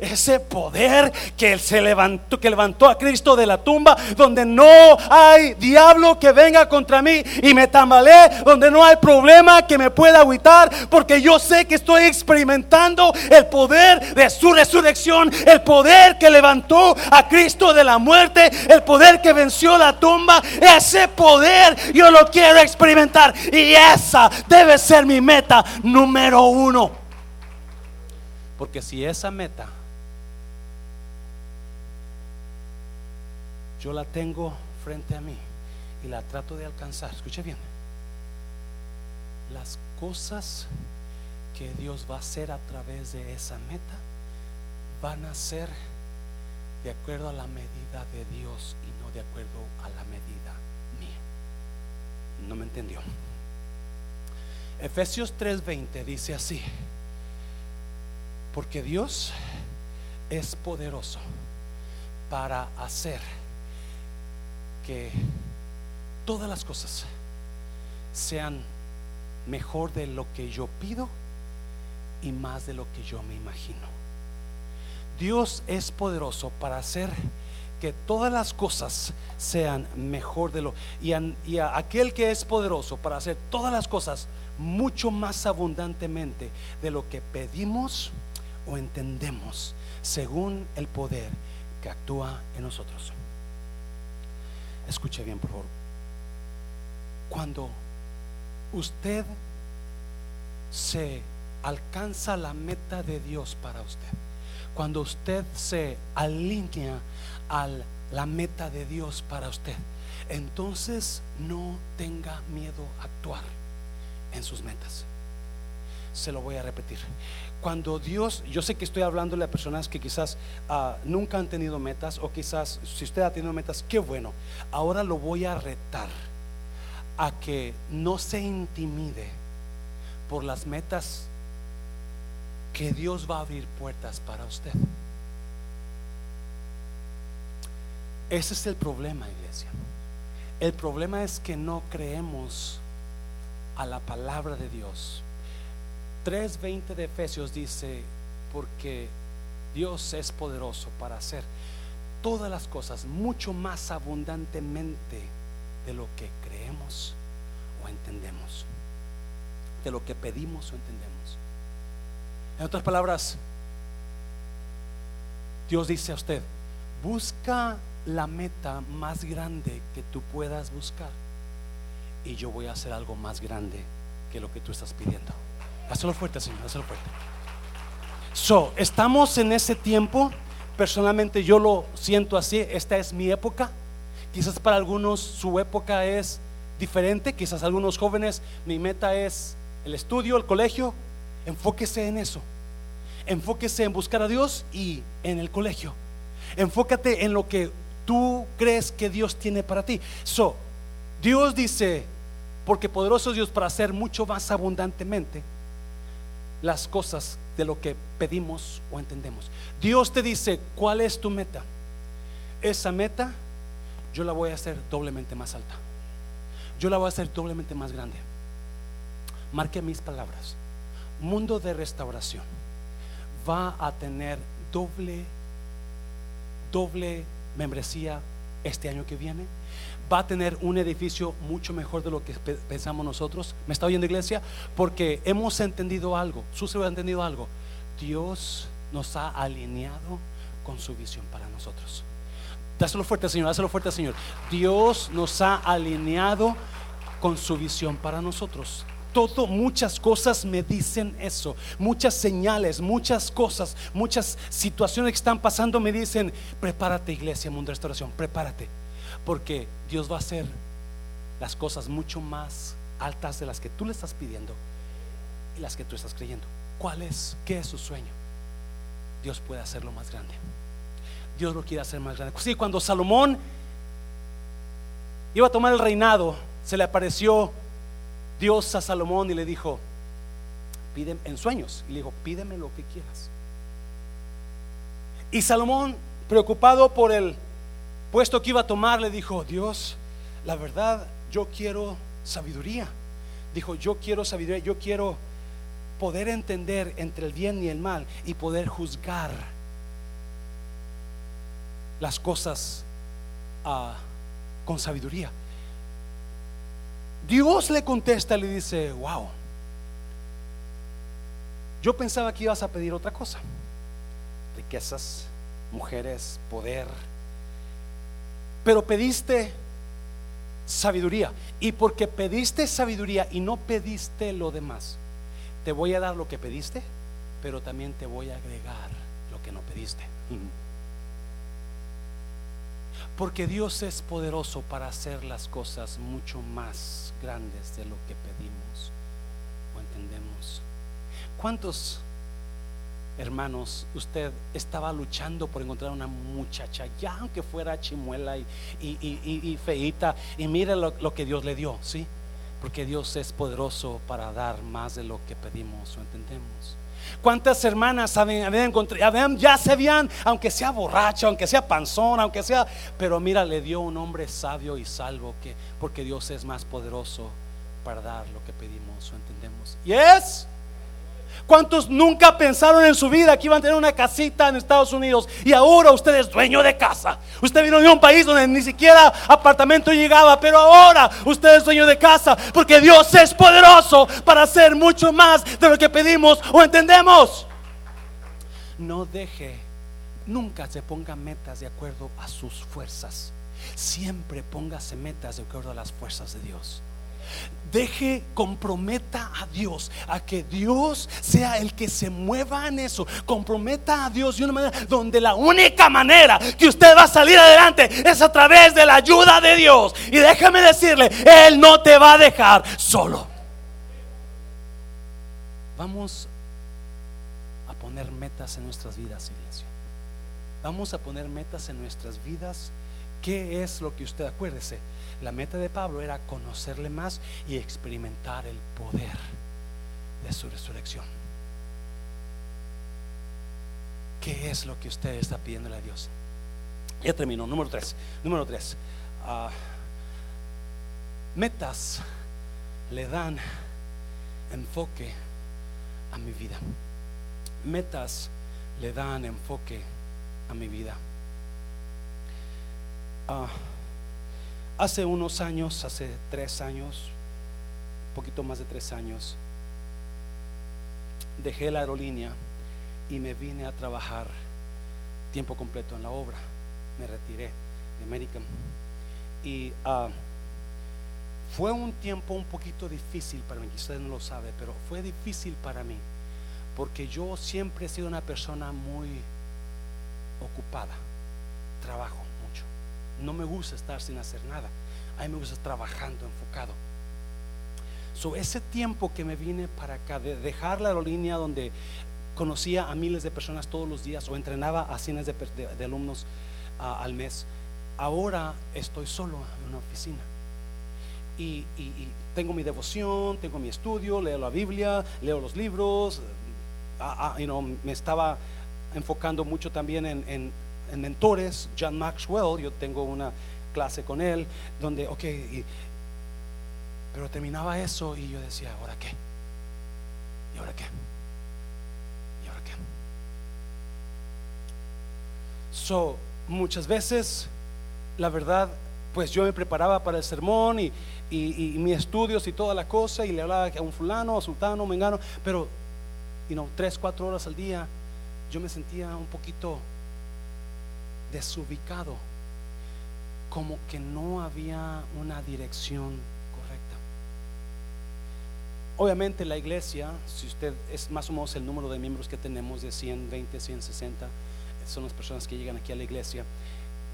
ese poder que se levantó, que levantó a Cristo de la tumba, donde no hay diablo que venga contra mí y me tambalee, donde no hay problema que me pueda agüitar, porque yo sé que estoy experimentando el poder de su resurrección, el poder que levantó a Cristo de la muerte, el poder que venció la tumba, ese poder yo lo quiero experimentar y esa debe ser mi meta número uno. Porque si esa meta yo la tengo frente a mí y la trato de alcanzar, escuche bien, las cosas que Dios va a hacer a través de esa meta van a ser de acuerdo a la medida de Dios y no de acuerdo a la medida mía. No me entendió. Efesios 3:20 dice así, porque Dios es poderoso para hacer que todas las cosas sean mejor de lo que yo pido y más de lo que yo me imagino. Dios es poderoso para hacer que todas las cosas sean mejor de lo y, y a aquel que es poderoso para hacer todas las cosas mucho más abundantemente de lo que pedimos o entendemos según el poder que actúa en nosotros. Escuche bien, por favor. Cuando usted se alcanza la meta de Dios para usted, cuando usted se alinea a la meta de Dios para usted, entonces no tenga miedo a actuar en sus metas. Se lo voy a repetir. Cuando Dios, yo sé que estoy hablándole a personas que quizás ah, nunca han tenido metas o quizás si usted ha tenido metas, qué bueno. Ahora lo voy a retar a que no se intimide por las metas que Dios va a abrir puertas para usted. Ese es el problema, iglesia. El problema es que no creemos a la palabra de Dios. 3.20 de Efesios dice, porque Dios es poderoso para hacer todas las cosas mucho más abundantemente de lo que creemos o entendemos, de lo que pedimos o entendemos. En otras palabras, Dios dice a usted, busca la meta más grande que tú puedas buscar y yo voy a hacer algo más grande que lo que tú estás pidiendo. Hazlo fuerte, Señor, hazlo fuerte. So, estamos en ese tiempo. Personalmente yo lo siento así. Esta es mi época. Quizás para algunos su época es diferente. Quizás algunos jóvenes mi meta es el estudio, el colegio. Enfóquese en eso. Enfóquese en buscar a Dios y en el colegio. Enfócate en lo que tú crees que Dios tiene para ti. So, Dios dice, porque poderoso es Dios para hacer mucho más abundantemente las cosas de lo que pedimos o entendemos. Dios te dice, ¿cuál es tu meta? Esa meta yo la voy a hacer doblemente más alta. Yo la voy a hacer doblemente más grande. Marque mis palabras. Mundo de restauración va a tener doble, doble membresía este año que viene. Va a tener un edificio mucho mejor de lo que pensamos nosotros. ¿Me está oyendo iglesia? Porque hemos entendido algo. Su ha entendido algo. Dios nos ha alineado con su visión para nosotros. Dáselo fuerte, Señor, dáselo fuerte, Señor. Dios nos ha alineado con su visión para nosotros. Todo, muchas cosas me dicen eso. Muchas señales, muchas cosas, muchas situaciones que están pasando me dicen, prepárate iglesia, mundo de restauración, prepárate. Porque Dios va a hacer las cosas mucho más altas de las que tú le estás pidiendo y las que tú estás creyendo. ¿Cuál es? ¿Qué es su sueño? Dios puede hacerlo más grande. Dios lo quiere hacer más grande. Sí, cuando Salomón iba a tomar el reinado, se le apareció Dios a Salomón y le dijo, pide en sueños, y le dijo, pídeme lo que quieras. Y Salomón, preocupado por el puesto que iba a tomar, le dijo, Dios, la verdad, yo quiero sabiduría. Dijo, yo quiero sabiduría, yo quiero poder entender entre el bien y el mal y poder juzgar las cosas ah, con sabiduría. Dios le contesta le dice, wow, yo pensaba que ibas a pedir otra cosa, riquezas, mujeres, poder, pero pediste sabiduría. Y porque pediste sabiduría y no pediste lo demás, te voy a dar lo que pediste, pero también te voy a agregar lo que no pediste. Porque Dios es poderoso para hacer las cosas mucho más grandes de lo que pedimos o entendemos. ¿Cuántos hermanos usted estaba luchando por encontrar una muchacha, ya aunque fuera chimuela y, y, feita, y mire lo, lo, que Dios le dio, ¿sí? Porque Dios es poderoso para dar más de lo que pedimos o entendemos. ¿Cuántas hermanas habían, encontrado, ya se habían, aunque sea borracha, aunque sea panzón, aunque sea, pero mira, le dio un hombre sabio y salvo que, porque Dios es más poderoso para dar lo que pedimos o entendemos. ¿Y es? ¿Cuántos nunca pensaron en su vida que iban a tener una casita en Estados Unidos y ahora usted es dueño de casa? Usted vino de un país donde ni siquiera apartamento llegaba, pero ahora usted es dueño de casa porque Dios es poderoso para hacer mucho más de lo que pedimos o entendemos. No deje, nunca se ponga metas de acuerdo a sus fuerzas. Siempre póngase metas de acuerdo a las fuerzas de Dios deje, comprometa a Dios, a que Dios sea el que se mueva en eso. Comprometa a Dios de una manera donde la única manera que usted va a salir adelante es a través de la ayuda de Dios. Y déjame decirle, Él no te va a dejar solo. Vamos a poner metas en nuestras vidas, iglesia. Vamos a poner metas en nuestras vidas. ¿Qué es lo que usted acuérdese? La meta de Pablo era conocerle más y experimentar el poder de su resurrección. ¿Qué es lo que usted está pidiéndole a Dios? Ya terminó. Número tres. Número tres. Ah, metas le dan enfoque a mi vida. Metas le dan enfoque a mi vida. Ah, Hace unos años, hace tres años, un poquito más de tres años, dejé la aerolínea y me vine a trabajar tiempo completo en la obra. Me retiré de American. Y ah, fue un tiempo un poquito difícil para mí, usted no lo sabe, pero fue difícil para mí, porque yo siempre he sido una persona muy ocupada, trabajo no me gusta estar sin hacer nada. A mí me gusta trabajando, enfocado. So, ese tiempo que me vine para acá, de dejar la aerolínea donde conocía a miles de personas todos los días o entrenaba a cientos de, alumnos al mes, ahora estoy solo en una oficina. Y, tengo mi devoción, tengo mi estudio, leo la Biblia, leo los libros. me estaba enfocando mucho también en mentores, John Maxwell, yo tengo una clase con él, donde, ok, pero terminaba eso y yo decía, ¿ahora qué? ¿Y ahora qué? ¿Y ahora qué? So, muchas veces, la verdad, pues yo me preparaba para el sermón y, y, mis estudios y toda la cosa y le hablaba a un fulano, a sultano, mengano, pero, you know, tres, cuatro horas al día, yo me sentía un poquito desubicado, como que no había una dirección correcta. Obviamente la iglesia, si usted es más o menos el número de miembros que tenemos de 120, 160, son las personas que llegan aquí a la iglesia,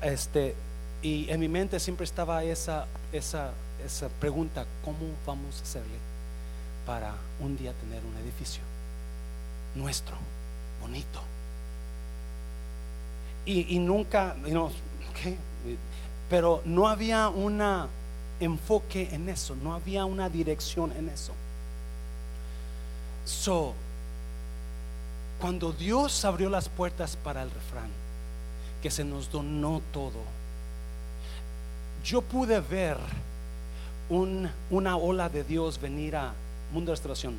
este, y en mi mente siempre estaba esa, esa, esa pregunta, ¿cómo vamos a hacerle para un día tener un edificio nuestro, bonito? Y, nunca, pero no había un enfoque en eso, no había una dirección en eso. So, cuando Dios abrió las puertas para el refrán, que se nos donó todo, yo pude ver una ola de Dios venir a Mundo de Restauración.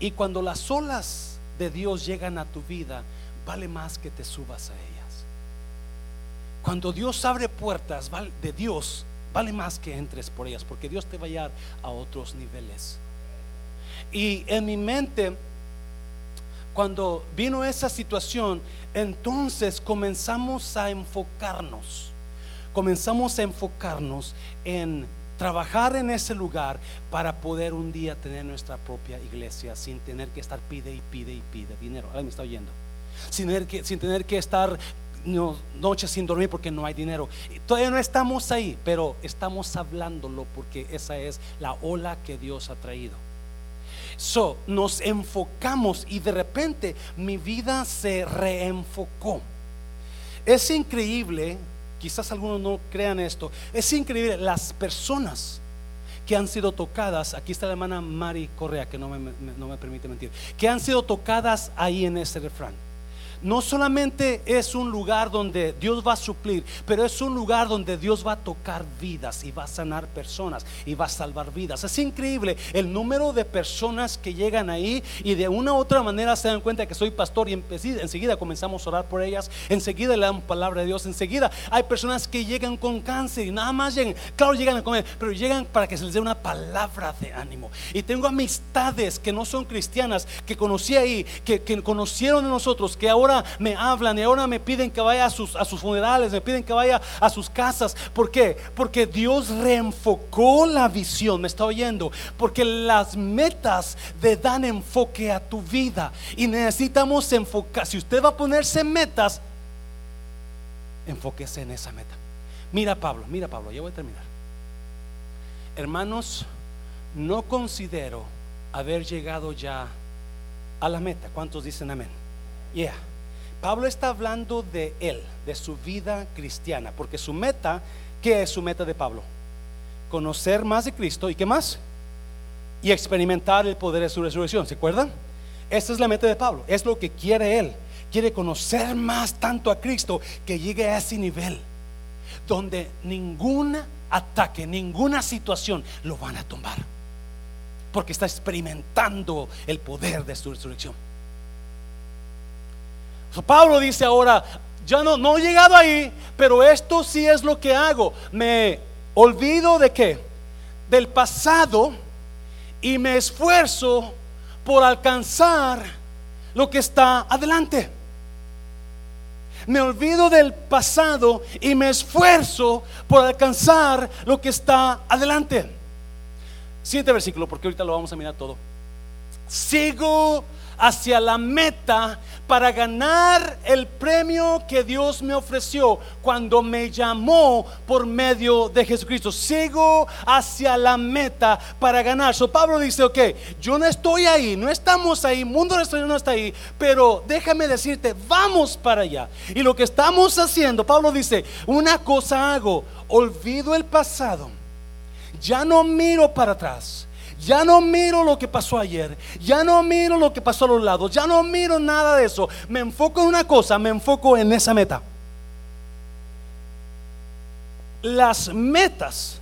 Y cuando las olas de Dios llegan a tu vida, vale más que te subas a ellas. Cuando Dios abre puertas de Dios, vale más que entres por ellas, porque Dios te va a llevar a otros niveles. Y en mi mente, cuando vino esa situación, entonces comenzamos a enfocarnos, comenzamos a enfocarnos en trabajar en ese lugar para poder un día tener nuestra propia iglesia sin tener que estar pide y pide y pide dinero. Alguien me está oyendo. Sin tener que, sin tener que estar noches sin dormir porque no hay dinero. Todavía no estamos ahí, pero estamos hablándolo porque esa es la ola que Dios ha traído. So, nos enfocamos y de repente mi vida se reenfocó. Es increíble, quizás algunos no crean esto, es increíble las personas que han sido tocadas, aquí está la hermana Mari Correa, que no me, no me permite mentir, que han sido tocadas ahí en ese refrán no solamente es un lugar donde Dios va a suplir, pero es un lugar donde Dios va a tocar vidas y va a sanar personas y va a salvar vidas. Es increíble el número de personas que llegan ahí y de una u otra manera se dan cuenta que soy pastor y enseguida comenzamos a orar por ellas, enseguida le damos palabra de Dios, enseguida hay personas que llegan con cáncer y nada más llegan, claro llegan a comer, pero llegan para que se les dé una palabra de ánimo. Y tengo amistades que no son cristianas, que conocí ahí, que, que conocieron de nosotros, que ahora me hablan y ahora me piden que vaya a sus, a sus funerales, me piden que vaya a sus casas. ¿Por qué? Porque Dios reenfocó la visión, me está oyendo. Porque las metas le dan enfoque a tu vida. Y necesitamos enfocar. Si usted va a ponerse metas, enfóquese en esa meta. Mira Pablo, mira Pablo, ya voy a terminar. Hermanos, no considero haber llegado ya a la meta. ¿Cuántos dicen amén? Yeah. Pablo está hablando de él, de su vida cristiana, porque su meta, ¿qué es su meta de Pablo? Conocer más de Cristo y qué más? Y experimentar el poder de su resurrección, ¿se acuerdan? Esa es la meta de Pablo, es lo que quiere él. Quiere conocer más tanto a Cristo que llegue a ese nivel donde ningún ataque, ninguna situación lo van a tomar. Porque está experimentando el poder de su resurrección. Pablo dice ahora, ya no, no he llegado ahí, pero esto sí es lo que hago. Me olvido de qué? Del pasado y me esfuerzo por alcanzar lo que está adelante. Me olvido del pasado y me esfuerzo por alcanzar lo que está adelante. Siguiente versículo, porque ahorita lo vamos a mirar todo. Sigo hacia la meta para ganar el premio que Dios me ofreció cuando me llamó por medio de Jesucristo. Sigo hacia la meta para ganar. So Pablo dice, ok, yo no estoy ahí, no estamos ahí, mundo no está ahí, pero déjame decirte, vamos para allá. Y lo que estamos haciendo, Pablo dice, una cosa hago, olvido el pasado, ya no miro para atrás ya no miro lo que pasó ayer, ya no miro lo que pasó a los lados, ya no miro nada de eso. Me enfoco en una cosa, me enfoco en esa meta. Las metas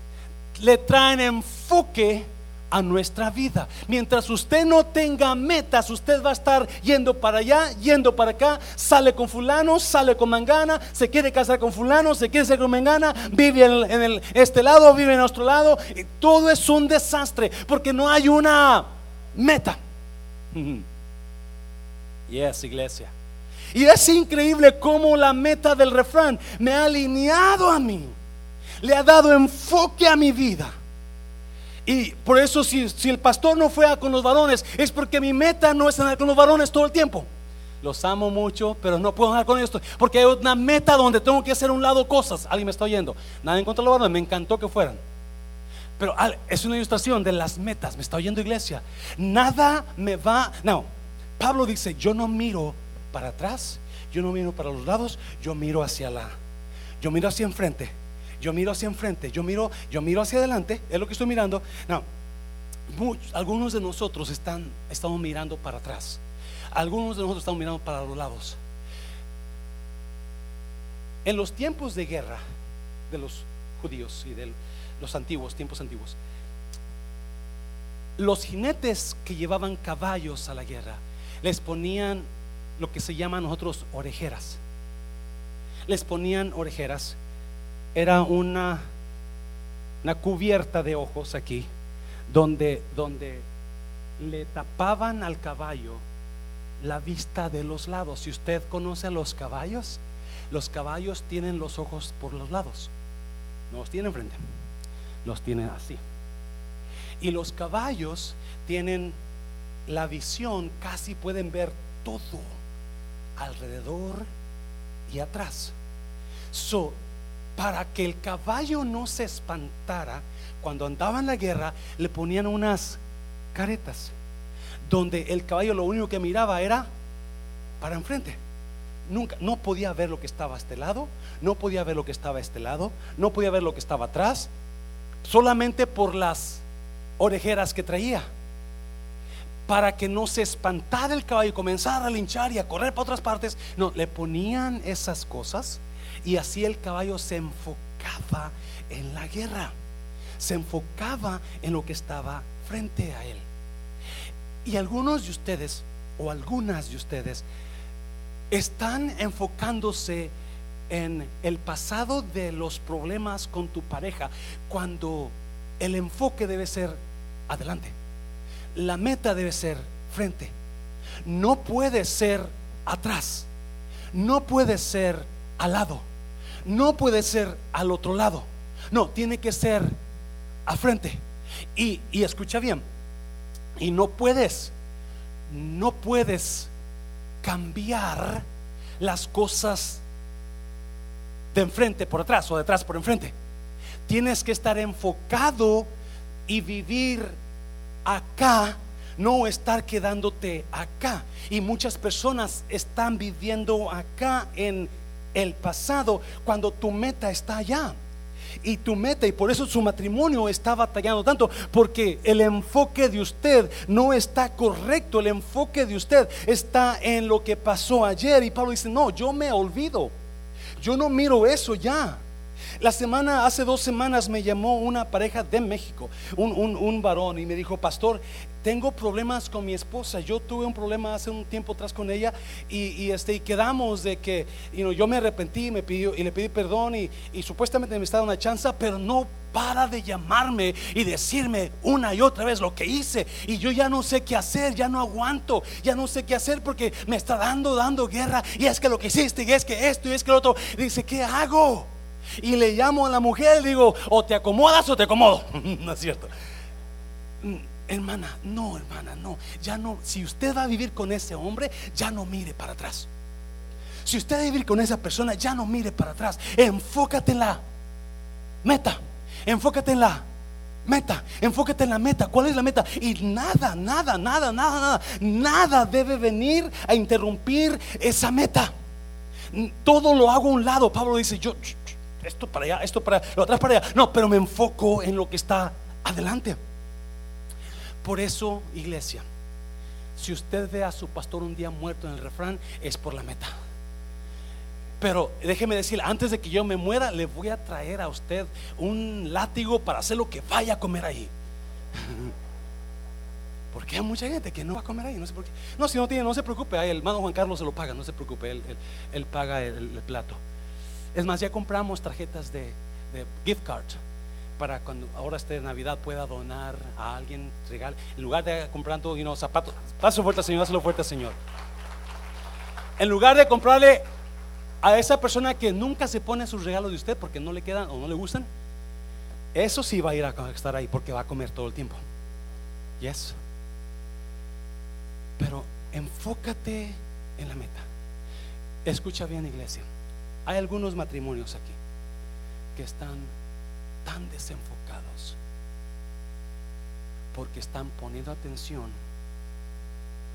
le traen enfoque a nuestra vida. Mientras usted no tenga metas, usted va a estar yendo para allá, yendo para acá, sale con fulano, sale con mangana, se quiere casar con fulano, se quiere ser con mangana, vive en, el, este lado, vive en otro lado, y todo es un desastre porque no hay una meta. Yes, iglesia. Y es increíble cómo la meta del refrán me ha alineado a mí, le ha dado enfoque a mi vida. Y por eso si, el pastor no fue con los varones, es porque mi meta no es andar con los varones todo el tiempo. Los amo mucho, pero no puedo andar con esto. Porque hay una meta donde tengo que hacer un lado cosas. Alguien me está oyendo. Nada en contra de los varones, me encantó que fueran. Pero es una ilustración de las metas. Me está oyendo iglesia. Nada me va. No, Pablo dice: Yo no miro para atrás, yo no miro para los lados, yo miro hacia la. Yo miro hacia enfrente yo miro hacia enfrente, yo miro, yo miro hacia adelante, es lo que estoy mirando. No, algunos de nosotros están, estamos mirando para atrás, algunos de nosotros estamos mirando para los lados. En los tiempos de guerra de los judíos y de los antiguos, tiempos antiguos, los jinetes que llevaban caballos a la guerra les ponían lo que se llama nosotros orejeras. Les ponían orejeras era una, una cubierta de ojos aquí, donde, donde le tapaban al caballo la vista de los lados. Si usted conoce a los caballos, los caballos tienen los ojos por los lados, no los tienen frente, los tienen así. Y los caballos tienen la visión, casi pueden ver todo alrededor y atrás. So, para que el caballo no se espantara, cuando andaba en la guerra, le ponían unas caretas, donde el caballo lo único que miraba era para enfrente. Nunca, no podía ver lo que estaba a este lado, no podía ver lo que estaba a este lado, no podía ver lo que estaba atrás, solamente por las orejeras que traía. Para que no se espantara el caballo y comenzara a linchar y a correr para otras partes, no, le ponían esas cosas y así el caballo se enfocaba en la guerra, se enfocaba en lo que estaba frente a él. Y algunos de ustedes, o algunas de ustedes, están enfocándose en el pasado de los problemas con tu pareja, cuando el enfoque debe ser adelante. La meta debe ser frente. No puede ser atrás. No puede ser al lado no puede ser al otro lado. No, tiene que ser a frente. Y, escucha bien, y no puedes, no puedes cambiar las cosas de enfrente por atrás o de atrás por enfrente. Tienes que estar enfocado y vivir acá, no estar quedándote acá. Y muchas personas están viviendo acá en el pasado cuando tu meta está allá. Y tu meta, y por eso su matrimonio está batallando tanto, porque el enfoque de usted no está correcto, el enfoque de usted está en lo que pasó ayer. Y Pablo dice, no, yo me olvido, yo no miro eso ya. La semana, hace dos semanas me llamó una pareja de México, un, varón, y me dijo, pastor, tengo problemas con mi esposa. Yo tuve un problema hace un tiempo atrás con ella y, este, y quedamos de que yo me arrepentí me pidió, y le pedí perdón y, supuestamente me estaba una chance, pero no para de llamarme y decirme una y otra vez lo que hice. Y yo ya no sé qué hacer, ya no aguanto, ya no sé qué hacer porque me está dando, dando guerra. Y es que lo que hiciste, y es que esto, y es que lo otro. dice, ¿qué hago? Y le llamo a la mujer y digo, o te acomodas o te acomodo. no es cierto. Mm, hermana, no, hermana, no. Ya no, si usted va a vivir con ese hombre, ya no mire para atrás. Si usted va a vivir con esa persona, ya no mire para atrás. Enfócate en la meta. Enfócate en la meta. Enfócate en la meta. ¿Cuál es la meta? Y nada, nada, nada, nada, nada, nada debe venir a interrumpir esa meta. Todo lo hago a un lado. Pablo dice, yo, esto para allá, esto para allá, lo atrás para allá. No, pero me enfoco en lo que está adelante. Por eso, iglesia, si usted ve a su pastor un día muerto en el refrán, es por la meta. Pero déjeme decir, antes de que yo me muera, le voy a traer a usted un látigo para hacer lo que vaya a comer ahí. Porque hay mucha gente que no va a comer ahí, no sé por qué. No, si no tiene, no se preocupe, el hermano Juan Carlos se lo paga, no se preocupe, él, él, paga el, plato. Es más, ya compramos tarjetas de, gift card para cuando ahora esté Navidad pueda donar a alguien, regal, en lugar de comprar todo, you zapatos, paso fuerte Señor, hazlo fuerte Señor. En lugar de comprarle a esa persona que nunca se pone sus regalos de usted porque no le quedan o no le gustan, eso sí va a ir a estar ahí porque va a comer todo el tiempo. Yes. Pero enfócate en la meta. Escucha bien, iglesia. Hay algunos matrimonios aquí que están tan desenfocados porque están poniendo atención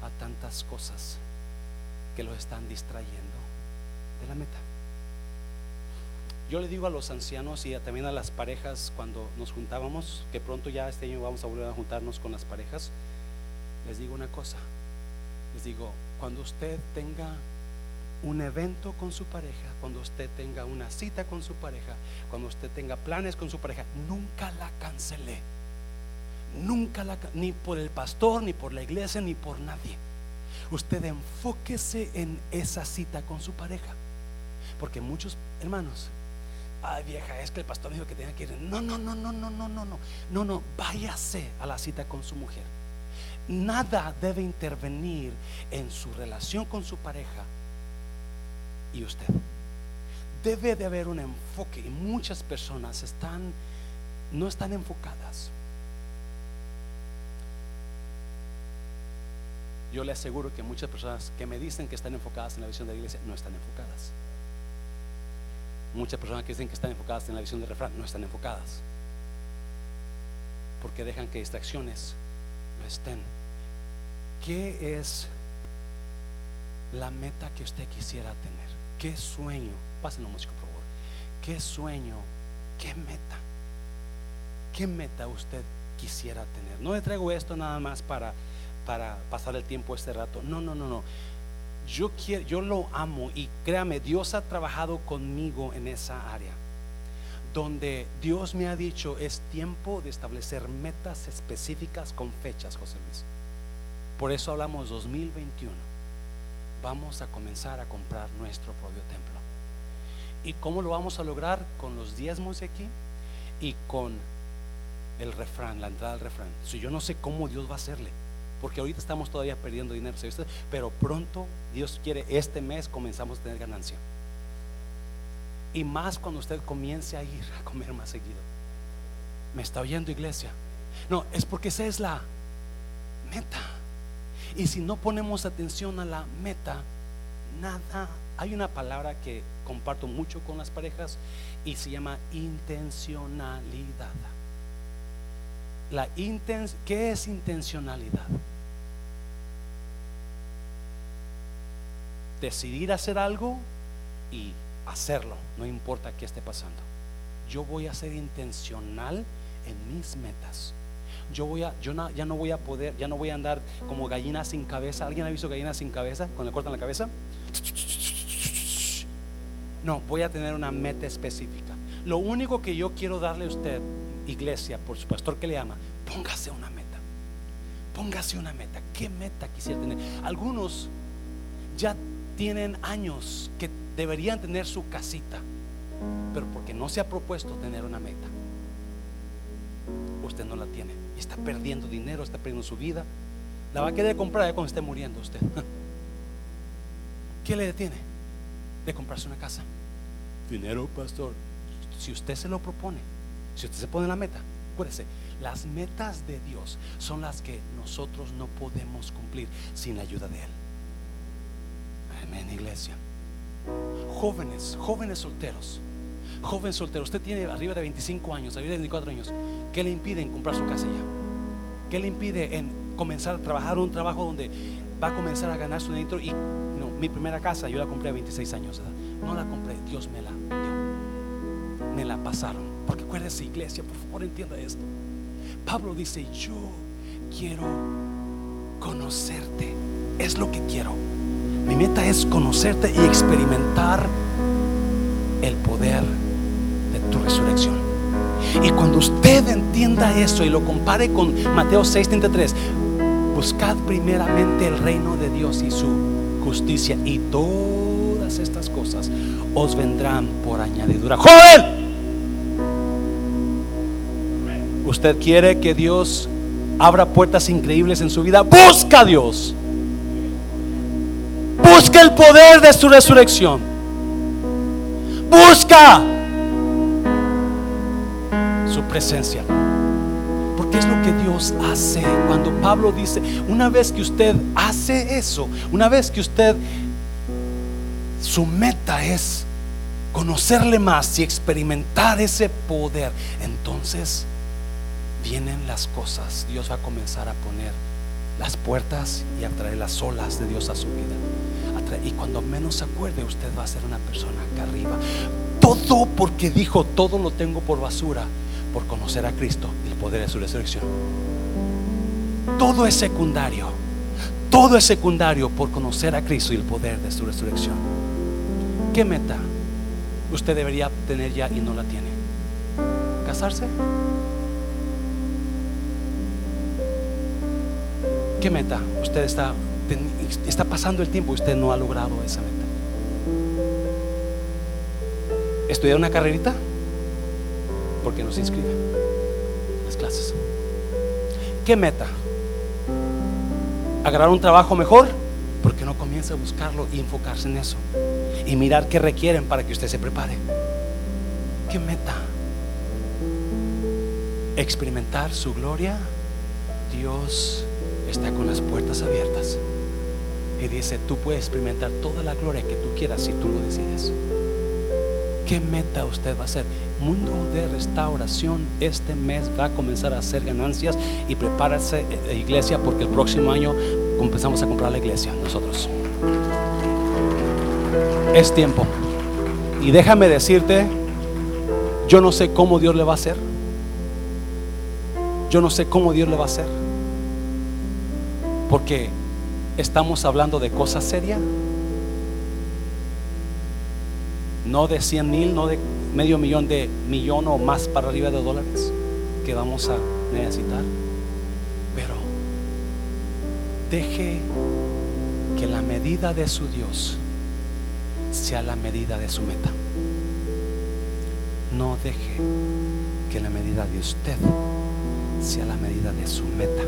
a tantas cosas que lo están distrayendo de la meta. Yo le digo a los ancianos y también a las parejas cuando nos juntábamos, que pronto ya este año vamos a volver a juntarnos con las parejas, les digo una cosa, les digo, cuando usted tenga un evento con su pareja, cuando usted tenga una cita con su pareja, cuando usted tenga planes con su pareja, nunca la cancele. Nunca la ni por el pastor, ni por la iglesia, ni por nadie. Usted enfóquese en esa cita con su pareja. Porque muchos hermanos, ay vieja, es que el pastor dijo que tenía que ir. No, no, no, no, no, no, no, no. No, no, váyase a la cita con su mujer nada debe intervenir en su relación con su pareja y usted. Debe de haber un enfoque y muchas personas están no están enfocadas. Yo le aseguro que muchas personas que me dicen que están enfocadas en la visión de la iglesia no están enfocadas. Muchas personas que dicen que están enfocadas en la visión de refrán no están enfocadas. Porque dejan que distracciones no estén ¿Qué es la meta que usted quisiera tener? ¿Qué sueño? Pásenlo músico, por favor. ¿Qué sueño? ¿Qué meta? ¿Qué meta usted quisiera tener? No le traigo esto nada más para, para pasar el tiempo este rato. No, no, no, no. Yo quiero, yo lo amo y créame, Dios ha trabajado conmigo en esa área. Donde Dios me ha dicho es tiempo de establecer metas específicas con fechas, José Luis. Por eso hablamos 2021. Vamos a comenzar a comprar nuestro propio templo. ¿Y cómo lo vamos a lograr? Con los diezmos de aquí y con el refrán, la entrada del refrán. Si yo no sé cómo Dios va a hacerle, porque ahorita estamos todavía perdiendo dinero, pero pronto Dios quiere, este mes comenzamos a tener ganancia. Y más cuando usted comience a ir a comer más seguido. ¿Me está oyendo iglesia? No, es porque esa es la meta. Y si no ponemos atención a la meta, nada. Hay una palabra que comparto mucho con las parejas y se llama intencionalidad. La ¿Qué es intencionalidad? Decidir hacer algo y hacerlo, no importa qué esté pasando. Yo voy a ser intencional en mis metas yo voy a, yo ya no voy a poder, ya no voy a andar como gallina sin cabeza. ¿Alguien ha visto gallina sin cabeza? Cuando le cortan la cabeza. No, voy a tener una meta específica. Lo único que yo quiero darle a usted, iglesia, por su pastor que le ama, póngase una meta. Póngase una meta. ¿Qué meta quisiera tener? Algunos ya tienen años que deberían tener su casita, pero porque no se ha propuesto tener una meta, usted no la tiene está perdiendo dinero, está perdiendo su vida. La va a querer comprar ya cuando esté muriendo usted. ¿Qué le detiene de comprarse una casa? Dinero, pastor. Si usted se lo propone, si usted se pone la meta, acuérdese, las metas de Dios son las que nosotros no podemos cumplir sin la ayuda de Él. Amén, iglesia. Jóvenes, jóvenes solteros. Joven soltero, usted tiene arriba de 25 años, arriba de 24 años. ¿Qué le impide en comprar su casa ya? ¿Qué le impide en comenzar a trabajar un trabajo donde va a comenzar a ganar su dinero? Y no, mi primera casa yo la compré a 26 años. No la compré, Dios me la dio. Me la pasaron. Porque acuérdese, iglesia, por favor entienda esto. Pablo dice, yo quiero conocerte. Es lo que quiero. Mi meta es conocerte y experimentar el poder de tu resurrección. Y cuando usted entienda eso y lo compare con Mateo 6:33, buscad primeramente el reino de Dios y su justicia y todas estas cosas os vendrán por añadidura. Joven, usted quiere que Dios abra puertas increíbles en su vida. Busca a Dios. Busca el poder de su resurrección. Busca su presencia. Porque es lo que Dios hace. Cuando Pablo dice, una vez que usted hace eso, una vez que usted, su meta es conocerle más y experimentar ese poder, entonces vienen las cosas. Dios va a comenzar a poner las puertas y a traer las olas de Dios a su vida. Y cuando menos se acuerde, usted va a ser una persona acá arriba. Todo porque dijo, todo lo tengo por basura, por conocer a Cristo y el poder de su resurrección. Todo es secundario. Todo es secundario por conocer a Cristo y el poder de su resurrección. ¿Qué meta usted debería tener ya y no la tiene? ¿Casarse? ¿Qué meta usted está está pasando el tiempo y usted no ha logrado esa meta. Estudiar una carrerita porque no se inscribe las clases. ¿Qué meta? ¿Agarrar un trabajo mejor? Porque no comienza a buscarlo y enfocarse en eso. Y mirar qué requieren para que usted se prepare. ¿Qué meta? Experimentar su gloria. Dios está con las puertas abiertas. Y dice, tú puedes experimentar toda la gloria que tú quieras si tú lo decides. ¿Qué meta usted va a hacer? Mundo de restauración este mes va a comenzar a hacer ganancias y prepárase eh, iglesia porque el próximo año comenzamos a comprar la iglesia nosotros. Es tiempo. Y déjame decirte, yo no sé cómo Dios le va a hacer. Yo no sé cómo Dios le va a hacer. Porque estamos hablando de cosas serias. No de 100 mil, no de medio millón, de millón o más para arriba de dólares que vamos a necesitar. Pero deje que la medida de su Dios sea la medida de su meta. No deje que la medida de usted sea la medida de su meta.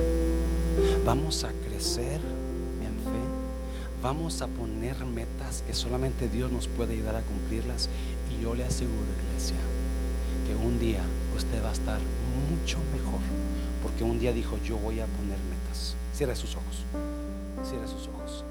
Vamos a crecer Vamos a poner metas que solamente Dios nos puede ayudar a cumplirlas. Y yo le aseguro, iglesia, que un día usted va a estar mucho mejor. Porque un día dijo, yo voy a poner metas. Cierre sus ojos. Cierre sus ojos.